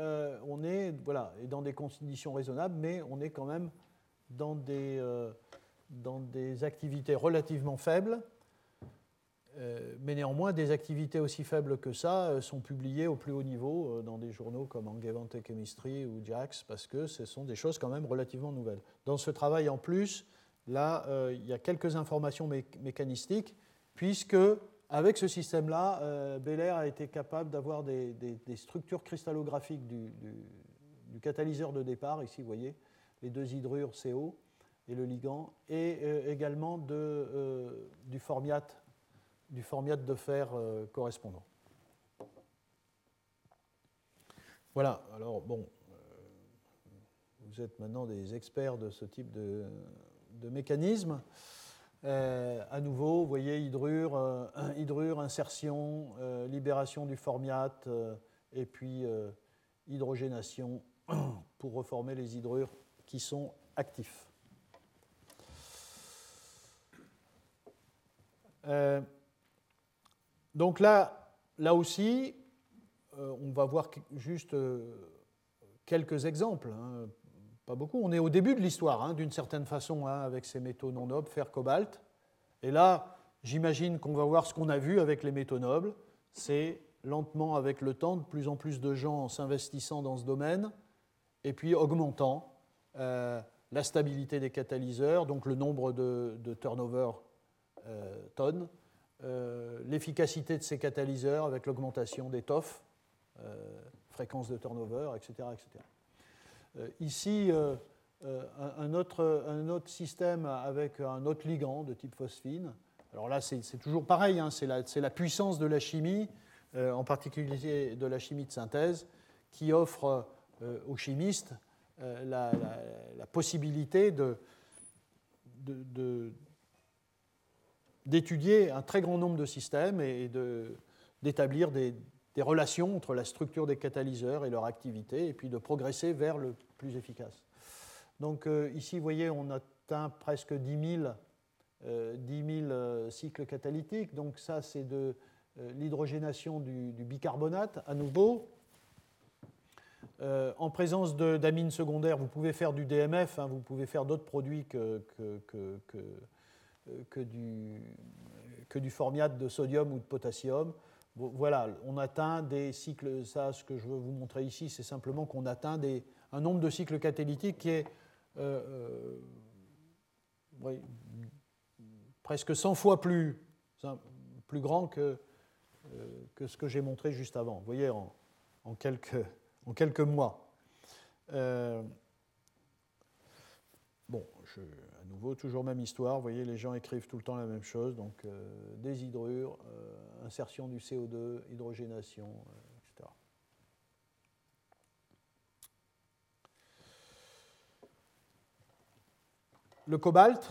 Speaker 2: on est voilà, dans des conditions raisonnables, mais on est quand même dans des, dans des activités relativement faibles. Euh, mais néanmoins, des activités aussi faibles que ça euh, sont publiées au plus haut niveau euh, dans des journaux comme Angewandte Chemistry ou JAX, parce que ce sont des choses quand même relativement nouvelles. Dans ce travail, en plus, là, il y a quelques informations mécanistiques, puisque avec ce système-là, euh, a été capable d'avoir des, structures cristallographiques du, catalyseur de départ, ici vous voyez les deux hydrures CO et le ligand, et également de, du formiate du formiate de fer euh, correspondant. Voilà, alors bon, euh, vous êtes maintenant des experts de ce type de, mécanisme. Euh, à nouveau, vous voyez hydrure, hydrure insertion, libération du formiate et puis hydrogénation pour reformer les hydrures qui sont actifs. Donc là, aussi, euh, on va voir juste euh, quelques exemples, hein, pas beaucoup. On est au début de l'histoire, hein, d'une certaine façon, hein, avec ces métaux non nobles, fer, cobalt. Et là, j'imagine qu'on va voir ce qu'on a vu avec les métaux nobles. C'est lentement, avec le temps, de plus en plus de gens s'investissant dans ce domaine, et puis augmentant euh, la stabilité des catalyseurs, donc le nombre de, turnover tonnes, euh, l'efficacité de ces catalyseurs avec l'augmentation des TOF, euh, fréquence de turnover, etc. etc. Euh, ici, un, autre, un autre système avec un autre ligand de type phosphine. Alors là, c'est toujours pareil, hein, c'est la, la, puissance de la chimie, en particulier de la chimie de synthèse, qui offre aux chimistes la, possibilité de d'étudier un très grand nombre de systèmes et d'établir des, relations entre la structure des catalyseurs et leur activité, et puis de progresser vers le plus efficace. Donc euh, ici, vous voyez, on atteint presque 10 000, euh, euh, cycles catalytiques. Donc ça, c'est de l'hydrogénation du, bicarbonate à nouveau. en présence d'amines secondaires, vous pouvez faire du DMF, hein, vous pouvez faire d'autres produits que, que, que, du, que du formiate de sodium ou de potassium. Voilà, on atteint des cycles, ça ce que je veux vous montrer ici, c'est simplement qu'on atteint des, un nombre de cycles catalytiques qui est euh, euh, presque 100 fois plus, plus grand que, que ce que j'ai montré juste avant. Vous voyez, en, en, quelques, en quelques mois. bon, je, nouveau, toujours même histoire. Vous voyez, les gens écrivent tout le temps la même chose. Donc, euh, euh, insertion du CO2, hydrogénation, euh, etc. Le cobalt.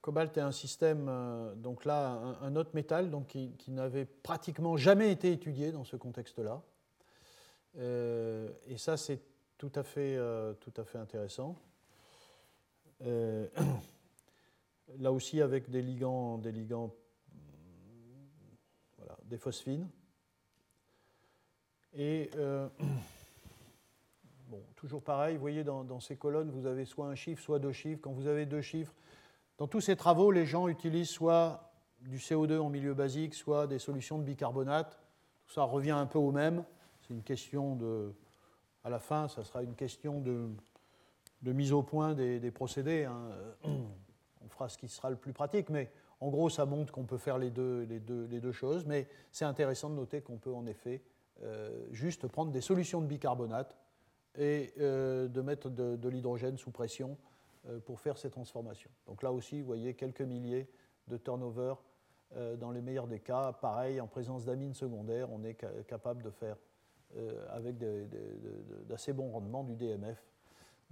Speaker 2: cobalt est un système, donc là, un, autre métal qui, n'avait pratiquement jamais été étudié dans ce contexte-là. et ça, c'est tout à fait intéressant. Euh, là aussi avec des ligands, des ligands, voilà, des phosphines. Et euh, bon, toujours pareil, vous voyez dans, ces colonnes, vous avez soit un chiffre, soit deux chiffres. Quand vous avez deux chiffres, dans tous ces travaux, les gens utilisent soit du CO2 en milieu basique, soit des solutions de bicarbonate. Tout ça revient un peu au même. C'est une question de. À la fin, ça sera une question de de mise au point des, procédés. Hein. On fera ce qui sera le plus pratique, mais en gros, ça montre qu'on peut faire les deux, choses. Mais c'est intéressant de noter qu'on peut en effet euh, juste prendre des solutions de bicarbonate et euh, de mettre de, l'hydrogène sous pression euh, pour faire ces transformations. Donc là aussi, vous voyez quelques milliers de turnover dans les meilleurs des cas. Pareil, en présence d'amines secondaires, on est capable de faire avec d'assez bons rendements du DMF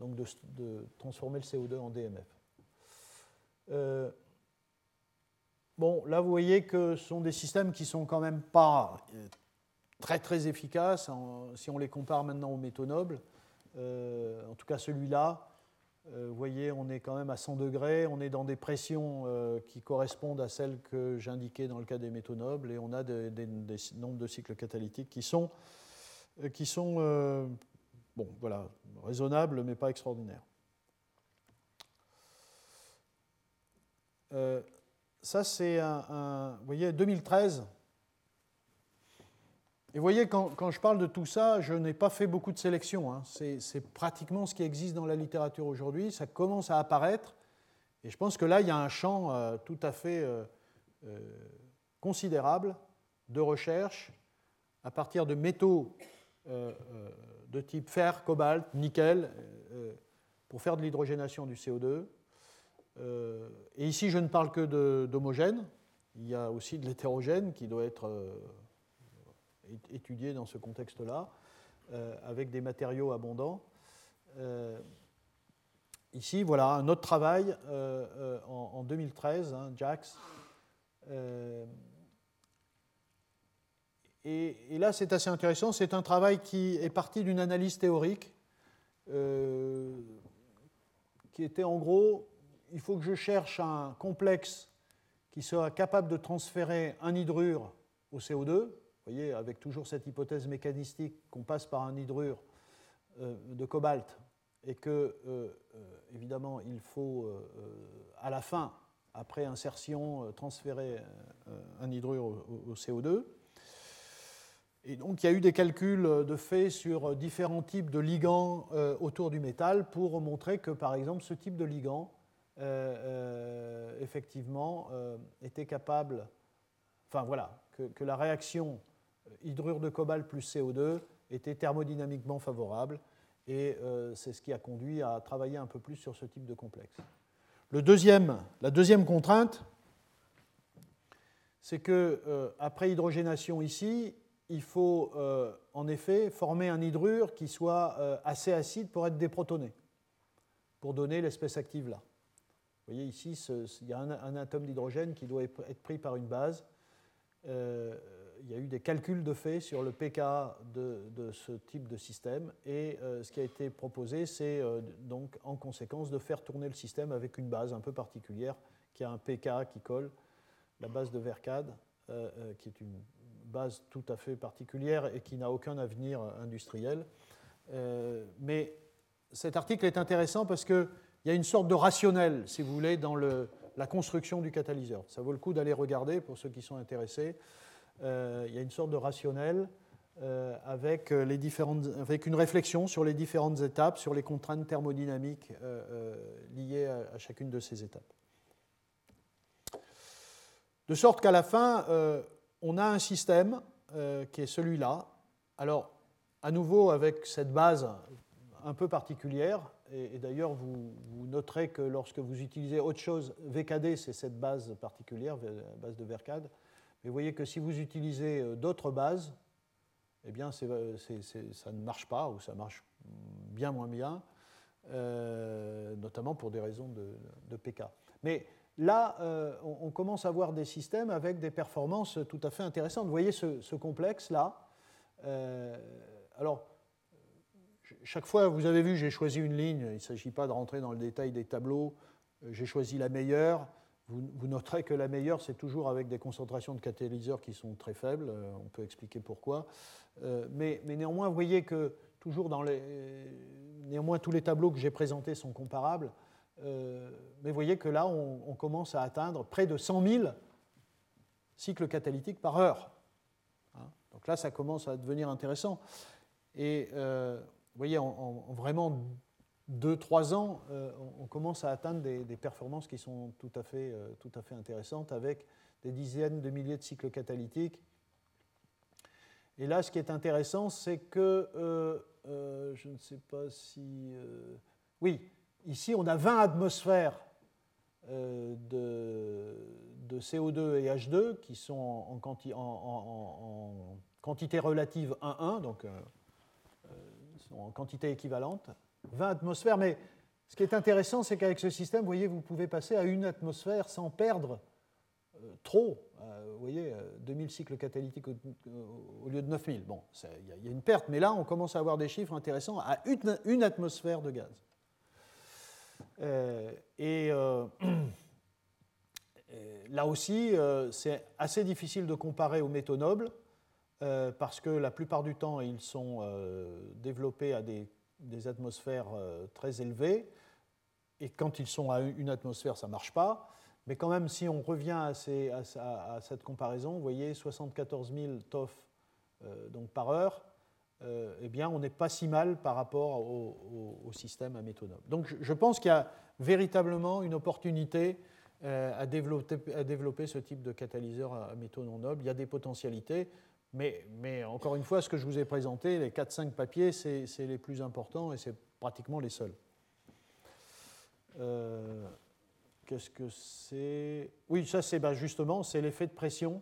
Speaker 2: donc de, transformer le CO2 en DMF. Euh, bon, là, vous voyez que ce sont des systèmes qui sont quand même pas euh, très très efficaces si on les compare maintenant aux métaux nobles. Euh, en tout cas, celui-là, vous voyez, on est quand même à 100 degrés, on est dans des pressions qui correspondent à celles que j'indiquais dans le cas des métaux nobles, et on a des, nombres de cycles catalytiques qui sont bon, voilà, raisonnable, mais pas extraordinaire. Euh, ça, c'est un, voyez, 2013. Et vous voyez, quand, je parle de tout ça, je n'ai pas fait beaucoup de sélection. Hein. C'est pratiquement ce qui existe dans la littérature aujourd'hui. Ça commence à apparaître. Et je pense que là, il y a un champ euh, tout à fait euh, considérable de recherche à partir de métaux de type fer, cobalt, nickel, euh, euh, pour faire de l'hydrogénation du CO2. Euh, et ici, je ne parle que d'homogène. Il y a aussi de l'hétérogène qui doit être étudié dans ce contexte-là, avec des matériaux abondants. Ici, voilà un autre travail en, 2013, hein, JAX, et, là, c'est assez intéressant. C'est un travail qui est parti d'une analyse théorique euh, qui était en gros, il faut que je cherche un complexe qui soit capable de transférer un hydrure au CO2. Vous voyez, avec toujours cette hypothèse mécanistique qu'on passe par un hydrure euh, de cobalt et que, euh, évidemment, il faut à la fin, après insertion, transférer un hydrure au CO2. Et donc il y a eu des calculs euh, de fait sur euh, différents types de ligands euh, autour du métal pour montrer que par exemple ce type de ligand effectivement était capable, enfin voilà, que, la réaction hydrure de cobalt plus CO2 était thermodynamiquement favorable et c'est ce qui a conduit à travailler un peu plus sur ce type de complexe. Le la deuxième contrainte, c'est que après hydrogénation ici, il faut euh, en effet former un hydrure qui soit euh, assez acide pour être déprotoné, pour donner l'espèce active là. Vous voyez ici, il y a un, atome d'hydrogène qui doit être pris par une base. Euh, il y a eu des calculs de fait sur le pK de, ce type de système et ce qui a été proposé, c'est donc en conséquence de faire tourner le système avec une base un peu particulière qui a un pK qui colle, la base de Vercad, qui est une base tout à fait particulière et qui n'a aucun avenir industriel. Euh, mais cet article est intéressant parce qu'il y a une sorte de rationnel, si vous voulez, dans la construction du catalyseur. Ça vaut le coup d'aller regarder pour ceux qui sont intéressés. Euh, il y a une sorte de rationnel euh, avec, les différentes, avec une réflexion sur les différentes étapes, sur les contraintes thermodynamiques liées à, chacune de ces étapes. De sorte qu'à la fin, on a un système qui est celui-là. Alors, à nouveau, avec cette base un peu particulière, et, d'ailleurs, vous, noterez que lorsque vous utilisez autre chose, VKD, c'est cette base particulière, base de Vercad. Mais vous voyez que si vous utilisez euh, d'autres bases, eh bien, euh, ça ne marche pas, ou ça marche bien moins bien, euh, notamment pour des raisons de, PK. Mais là, on, commence à voir des systèmes avec des performances tout à fait intéressantes. Vous voyez ce, complexe-là. alors, chaque fois, vous avez vu, j'ai choisi une ligne. Il ne s'agit pas de rentrer dans le détail des tableaux. Euh, j'ai choisi la meilleure. Vous, noterez que la meilleure, c'est toujours avec des concentrations de catalyseurs qui sont très faibles. Euh, on peut expliquer pourquoi. Euh, mais, néanmoins, vous voyez que toujours dans les. Néanmoins, tous les tableaux que j'ai présentés sont comparables. Mais vous voyez que là, on, commence à atteindre près de 100 000 cycles catalytiques par heure. Hein? Donc là, ça commence à devenir intéressant. Et vous voyez, en, vraiment 2-3 ans, euh, on, commence à atteindre des, performances qui sont tout à, fait, euh, tout à fait intéressantes avec des dizaines de milliers de cycles catalytiques. Et là, ce qui est intéressant, c'est que, euh, je ne sais pas si... oui, ici, on a 20 atmosphères de, de, CO2 et H2 qui sont en, quantité relative 1-1, donc en quantité équivalente, 20 atmosphères. Mais ce qui est intéressant, c'est qu'avec ce système, vous voyez, vous pouvez passer à une atmosphère sans perdre euh, trop. Euh, vous voyez, 2000 euh, cycles catalytiques au, lieu de 9000. Bon, il y, a une perte, mais là, on commence à avoir des chiffres intéressants à une, atmosphère de gaz. Et là aussi, c'est assez difficile de comparer aux métaux nobles euh, parce que la plupart du temps, ils sont euh, développés à des, atmosphères euh, très élevées, et quand ils sont à une atmosphère, ça ne marche pas. Mais quand même, si on revient à, cette comparaison, vous voyez, 74 000 TOF donc par heure, eh bien, on n'est pas si mal par rapport au, système à métaux nobles. Donc, je pense qu'il y a véritablement une opportunité à développer, à, développer, ce type de catalyseur à métaux non nobles. Il y a des potentialités. Mais, encore une fois, ce que je vous ai présenté, les 4-5 papiers, c'est les plus importants et c'est pratiquement les seuls. Euh, qu'est-ce que c'est? Oui, ça c'est ben, justement, c'est l'effet de pression.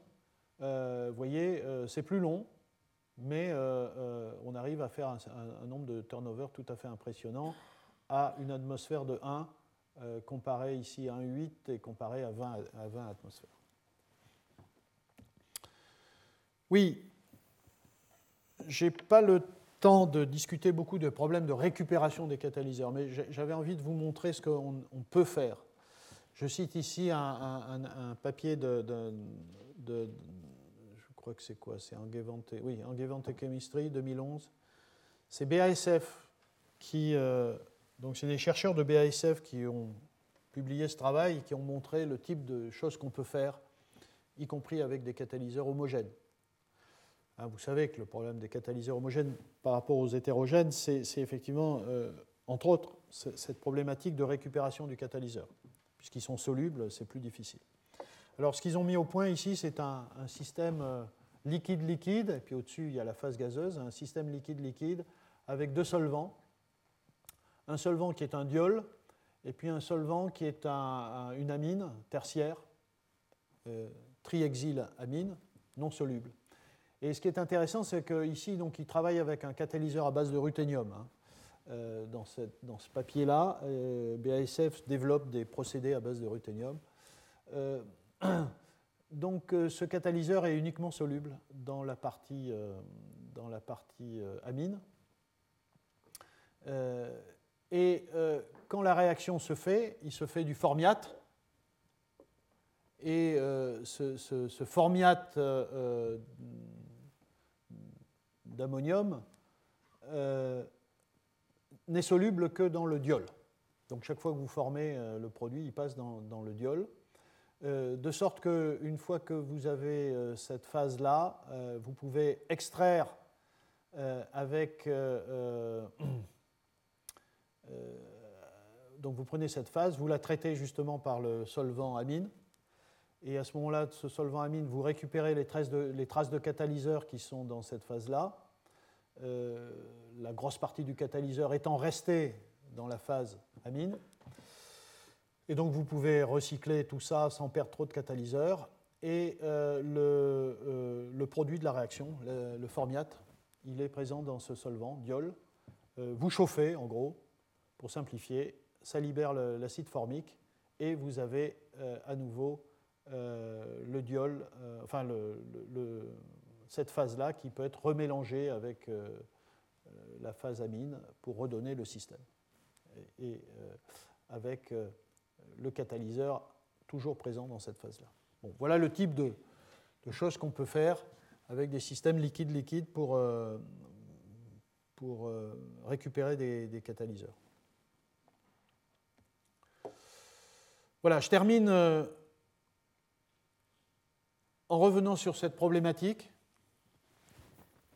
Speaker 2: Euh, vous voyez, euh, c'est plus long, mais on arrive à faire un, nombre de turnover tout à fait impressionnant à une atmosphère de 1, comparé ici à 1,8 et comparé à 20, à 20 atmosphères. Oui, je n'ai pas le temps de discuter beaucoup de problèmes de récupération des catalyseurs, mais j'avais envie de vous montrer ce qu'on peut faire. Je cite ici un, papier de, que c'est quoi? C'est Angevante, oui, Chemistry 2011. C'est BASF qui, euh, donc c'est des chercheurs de BASF qui ont publié ce travail et qui ont montré le type de choses qu'on peut faire, y compris avec des catalyseurs homogènes. Hein, vous savez que le problème des catalyseurs homogènes par rapport aux hétérogènes, c'est effectivement, euh, entre autres, cette problématique de récupération du catalyseur. Puisqu'ils sont solubles, c'est plus difficile. Alors, ce qu'ils ont mis au point ici, c'est un, système liquide-liquide, euh, et puis au-dessus, il y a la phase gazeuse, un système liquide-liquide avec deux solvants. Un solvant qui est un diol, et puis un solvant qui est une amine tertiaire, euh, triexylamine, non soluble. Et ce qui est intéressant, c'est qu'ici, donc, il travaille avec un catalyseur à base de ruthénium. Hein. Euh, dans, dans, ce papier-là, euh, BASF développe des procédés à base de ruthénium. Euh, donc, ce catalyseur est uniquement soluble dans la partie, dans la partie amine. et quand la réaction se fait, il se fait du formiate. Et ce, formiate d'ammonium euh, n'est soluble que dans le diol. Donc chaque fois que vous formez euh, le produit, il passe dans, le diol. De sorte qu'une fois que vous avez cette phase-là, vous pouvez extraire avec... donc vous prenez cette phase, vous la traitez justement par le solvant amine, et à ce moment-là, de ce solvant amine, vous récupérez les traces de, les traces de catalyseur qui sont dans cette phase-là. Euh, la grosse partie du catalyseur étant restée dans la phase amine. Et donc vous pouvez recycler tout ça sans perdre trop de catalyseur. Et euh, le, euh, le, produit de la réaction, le, formiate, il est présent dans ce solvant, diol. vous chauffez, en gros, pour simplifier, ça libère l'acide formique et vous avez à nouveau euh, le diol, euh, enfin cette phase-là qui peut être remélangée avec euh, la phase amine pour redonner le système. Et, avec le catalyseur toujours présent dans cette phase-là. Voilà le type de, choses qu'on peut faire avec des systèmes liquides-liquides pour, pour récupérer des, catalyseurs. Voilà, je termine en revenant sur cette problématique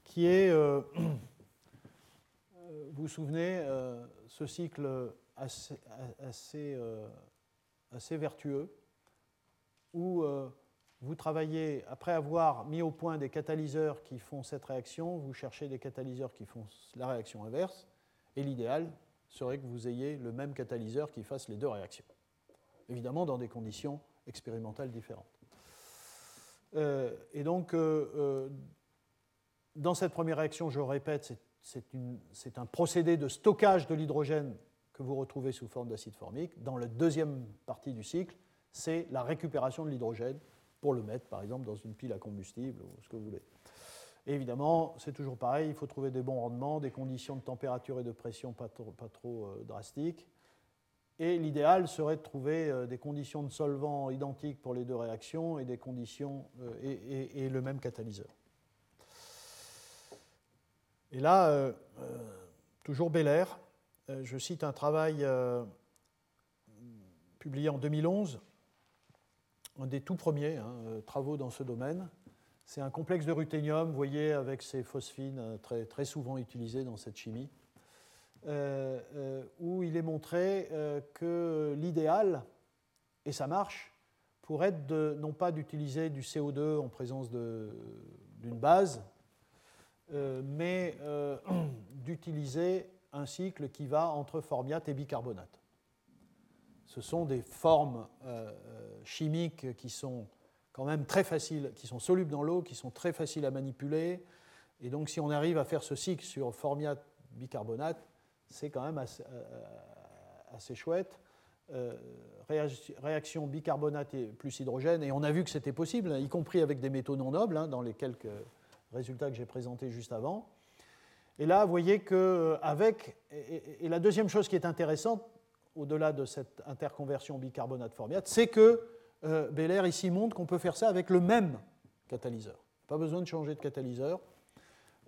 Speaker 2: qui est, euh, vous vous souvenez, euh, ce cycle assez, euh, assez vertueux où vous travaillez, après avoir mis au point des catalyseurs qui font cette réaction, vous cherchez des catalyseurs qui font la réaction inverse, et l'idéal serait que vous ayez le même catalyseur qui fasse les deux réactions. Évidemment, dans des conditions expérimentales différentes. Euh, et donc, euh, euh, dans cette première réaction, je répète, c'est un procédé de stockage de l'hydrogène vous retrouvez sous forme d'acide formique. Dans la deuxième partie du cycle, c'est la récupération de l'hydrogène pour le mettre, par exemple, dans une pile à combustible ou ce que vous voulez. évidemment, c'est toujours pareil, il faut trouver des bons rendements, des conditions de température et de pression pas trop, trop drastiques. Et l'idéal serait de trouver euh, des conditions de solvant identiques pour les deux réactions et, des conditions, euh, et, le même catalyseur. Et là, euh, toujours Belair, je cite un travail publié en 2011, un des tout premiers hein, travaux dans ce domaine. C'est un complexe de ruthénium, vous voyez, avec ces phosphines très, très souvent utilisées dans cette chimie. Euh, euh, où il est montré euh, que l'idéal, et ça marche, pourrait être non pas d'utiliser du CO2 en présence d'une base, mais d'utiliser un cycle qui va entre formiate et bicarbonate. Ce sont des formes chimiques qui sont quand même très faciles, qui sont solubles dans l'eau, qui sont très faciles à manipuler. Et donc si on arrive à faire ce cycle sur formiate bicarbonate, c'est quand même assez, euh, chouette. Euh, réaction bicarbonate plus hydrogène, et on a vu que c'était possible, y compris avec des métaux non nobles, hein, dans les quelques résultats que j'ai présentés juste avant. Et là, vous voyez que euh, avec et, la deuxième chose qui est intéressante, au-delà de cette interconversion bicarbonate-formiate, c'est que euh, ici montre qu'on peut faire ça avec le même catalyseur. Pas besoin de changer de catalyseur.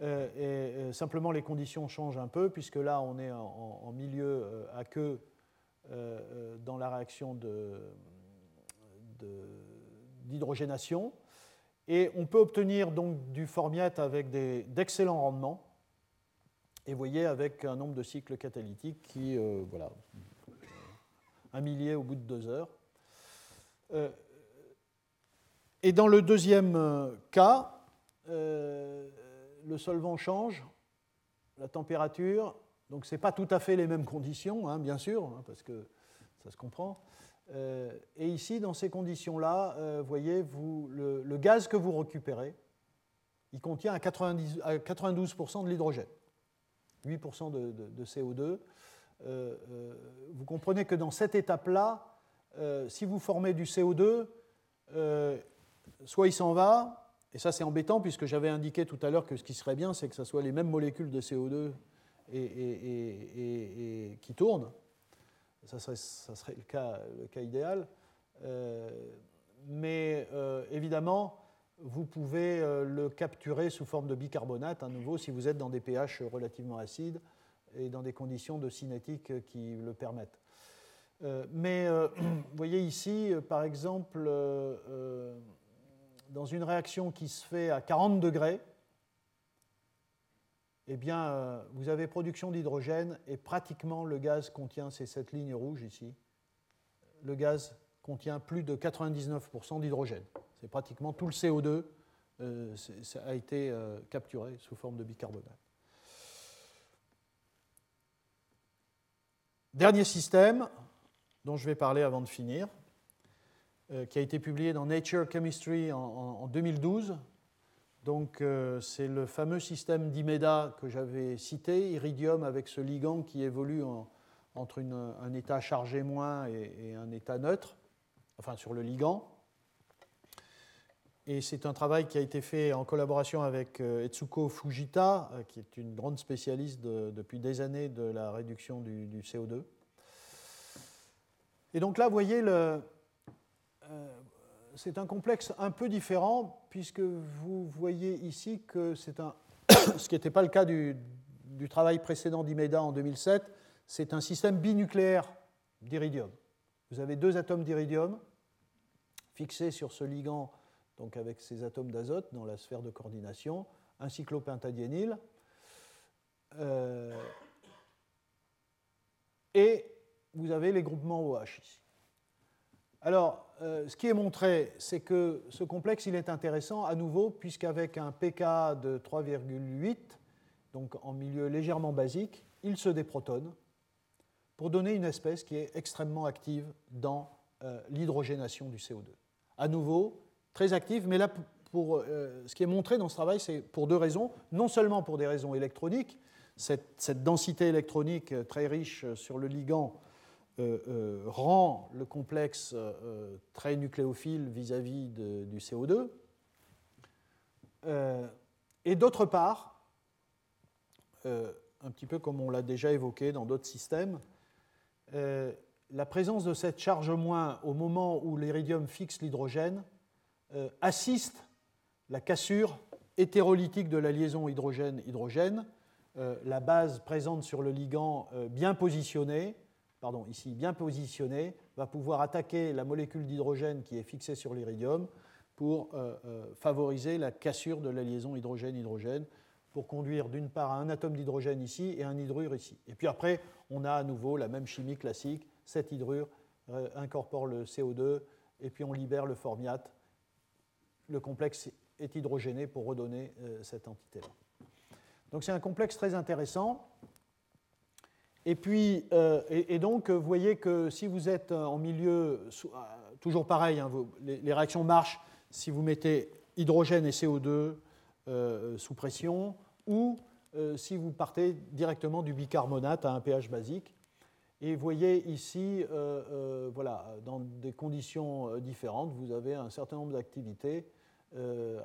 Speaker 2: Euh, et euh, simplement, les conditions changent un peu, puisque là, on est en, milieu euh, à queue dans la réaction d'hydrogénation. et on peut obtenir donc du formiate avec d'excellents rendements. Et vous voyez, avec un nombre de cycles catalytiques qui, voilà, un millier au bout de deux heures. et dans le deuxième cas, le solvant change, la température, donc ce n'est pas tout à fait les mêmes conditions, hein, bien sûr, hein, parce que ça se comprend. Euh, et ici, dans ces conditions-là, euh, voyez, le, gaz que vous récupérez, il contient à, 92% de l'hydrogène, 8% de, CO2. Euh, vous comprenez que dans cette étape-là, si vous formez du CO2, soit il s'en va, et ça, c'est embêtant puisque j'avais indiqué tout à l'heure que ce qui serait bien, c'est que ce soit les mêmes molécules de CO2 et, qui tournent. Ça serait, le, cas, idéal. Euh, mais euh, évidemment, vous pouvez euh, le capturer sous forme de bicarbonate, à nouveau, si vous êtes dans des pH relativement acides et dans des conditions de cinétique qui le permettent. mais vous voyez ici, par exemple, dans une réaction qui se fait à 40 degrés, eh bien, vous avez production d'hydrogène et pratiquement le gaz contient, c'est cette ligne rouge ici, le gaz contient plus de 99% d'hydrogène. C'est pratiquement tout le CO2 euh, a été euh, capturé sous forme de bicarbonate. Dernier système dont je vais parler avant de finir, euh, qui a été publié dans Nature Chemistry en, 2012. Donc c'est le fameux système d'IMEDA que j'avais cité, iridium avec ce ligand qui évolue entre un état chargé moins et un état neutre enfin sur le ligand. Et c'est un travail qui a été fait en collaboration avec euh, Etsuko Fujita, euh, qui est une grande spécialiste depuis des années de la réduction du, CO2. Et donc là, vous voyez, euh, c'est un complexe un peu différent, puisque vous voyez ici que c'est un, ce qui n'était pas le cas du, du travail précédent d'Imeda en 2007, c'est un système binucléaire d'iridium. Vous avez deux atomes d'iridium fixés sur ce ligand, donc avec ces atomes d'azote dans la sphère de coordination, un cyclopentadiényl. Euh, et vous avez les groupements OH ici. Alors, euh, ce qui est montré, c'est que ce complexe, il est intéressant à nouveau, puisqu'avec un pK de 3,8, donc en milieu légèrement basique, il se déprotonne pour donner une espèce qui est extrêmement active dans euh, l'hydrogénation du CO2. À nouveau, très active, mais là, pour, euh, ce qui est montré dans ce travail, c'est pour deux raisons. Non seulement pour des raisons électroniques, cette, densité électronique euh, très riche sur le ligand rend le complexe très nucléophile vis-à-vis du CO2. et d'autre part, un petit peu comme on l'a déjà évoqué dans d'autres systèmes, euh, la présence de cette charge moins au moment où l'iridium fixe l'hydrogène euh, assiste la cassure hétérolytique de la liaison hydrogène-hydrogène. Euh, la base présente sur le ligand bien positionnée, pardon, ici bien positionnée, va pouvoir attaquer la molécule d'hydrogène qui est fixée sur l'iridium pour favoriser la cassure de la liaison hydrogène-hydrogène pour conduire d'une part à un atome d'hydrogène ici et un hydrure ici. Et puis après, on a à nouveau la même chimie classique, cette hydrure euh, incorpore le CO2 et puis on libère le formiate. Le complexe est hydrogéné pour redonner euh, cette entité-là. Donc c'est un complexe très intéressant. Et puis, euh, et, donc, vous voyez que si vous êtes en milieu, toujours pareil, hein, les, réactions marchent si vous mettez hydrogène et CO2 sous pression, ou euh, si vous partez directement du bicarbonate à un pH basique. Et vous voyez ici, euh, euh, voilà, dans des conditions différentes, vous avez un certain nombre d'activités.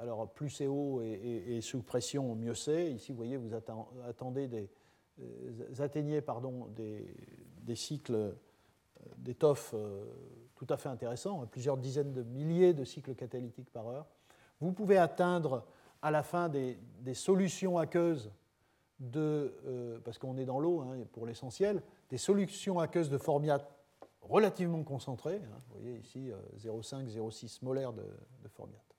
Speaker 2: alors plus c'est haut et, sous pression, mieux c'est. Ici, vous voyez, vous attendez des, atteignez pardon, des, des cycles d'étoffes tout à fait intéressants, plusieurs dizaines de milliers de cycles catalytiques par heure. Vous pouvez atteindre à la fin des, solutions aqueuses de, euh, parce qu'on est dans l'eau hein, pour l'essentiel, des solutions aqueuses de formiate relativement concentrées. Hein. vous voyez ici 0,5, euh, 0,6 molaires de, formiate.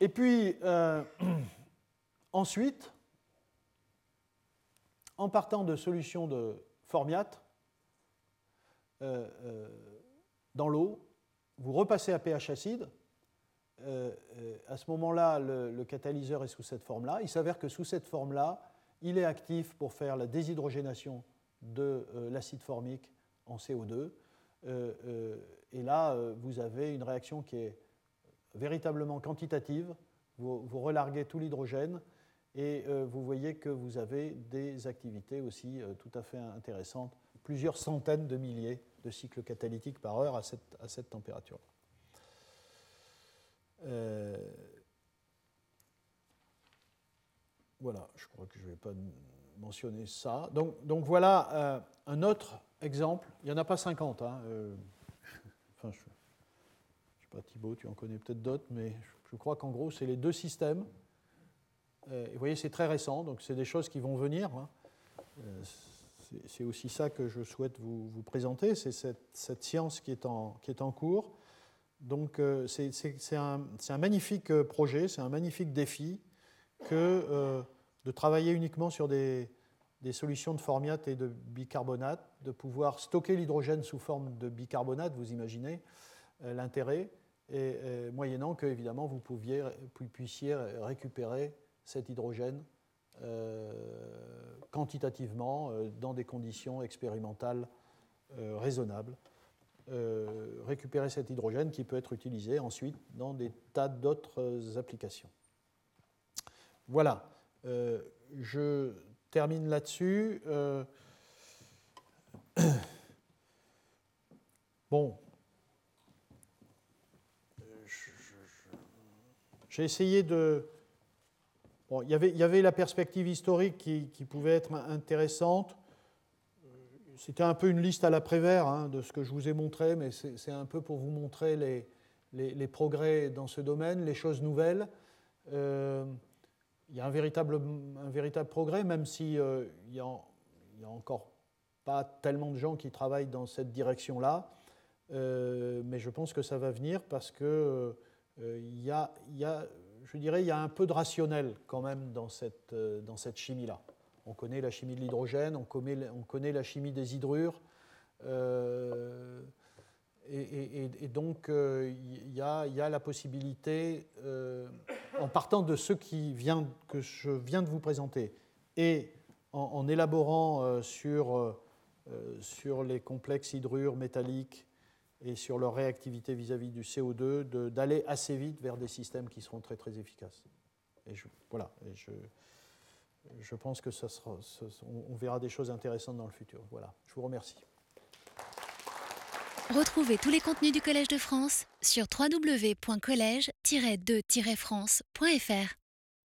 Speaker 2: Et puis, euh, ensuite, en partant de solutions de formiate, dans l'eau, vous repassez à pH acide, euh, euh, à ce moment-là, le, catalyseur est sous cette forme-là. Il s'avère que sous cette forme-là, il est actif pour faire la déshydrogénation de euh, l'acide formique en CO2. et là, vous avez une réaction qui est véritablement quantitative. Vous, relarguez tout l'hydrogène et vous voyez que vous avez des activités aussi tout à fait intéressantes, plusieurs centaines de milliers de cycles catalytiques par heure cette, à cette température. Euh, voilà, je crois que je ne vais pas mentionner ça. Donc, donc voilà euh, un autre exemple. Il n'y en a pas 50. Hein, euh, enfin, je ne sais pas, Thibaut, tu en connais peut-être d'autres, mais je, crois qu'en gros, c'est les deux systèmes. vous voyez, c'est très récent, donc c'est des choses qui vont venir. Hein. c'est aussi ça que je souhaite vous, présenter, c'est cette, science qui est en, qui est en cours. Donc c'est un, magnifique projet, c'est un magnifique défi que de travailler uniquement sur des, solutions de formiate et de bicarbonate, de pouvoir stocker l'hydrogène sous forme de bicarbonate, vous imaginez euh, l'intérêt, et, moyennant que, évidemment, vous puissiez récupérer cet hydrogène euh, quantitativement euh, dans des conditions expérimentales raisonnables. Récupérer cet hydrogène qui peut être utilisé ensuite dans des tas d'autres applications. Voilà. je termine là-dessus. Euh, bon. J'ai essayé de... Bon, y il y avait la perspective historique qui, pouvait être intéressante. C'était un peu une liste à l'après-vert hein, de ce que je vous ai montré, mais c'est un peu pour vous montrer les, progrès dans ce domaine, les choses nouvelles. Euh, il y a un véritable, progrès, même s'il euh, n'y a, encore pas tellement de gens qui travaillent dans cette direction-là. Euh, mais je pense que ça va venir parce que euh, il y, a, je dirais, il y a un peu de rationnel quand même dans cette, dans cette chimie-là. On connaît la chimie de l'hydrogène, on connaît, on connaît la chimie des hydrures. Et, donc, euh, il y, a, la possibilité, euh, en partant de ce qui vient, que je viens de vous présenter, et en, élaborant euh, sur, sur les complexes hydrures métalliques et sur leur réactivité vis-à-vis du CO2, d'aller assez vite vers des systèmes qui seront très très efficaces. Et voilà, je pense que ça sera, on verra des choses intéressantes dans le futur. Voilà, je vous remercie.
Speaker 1: Retrouvez tous les contenus du Collège de France sur www.colège-2-france.fr.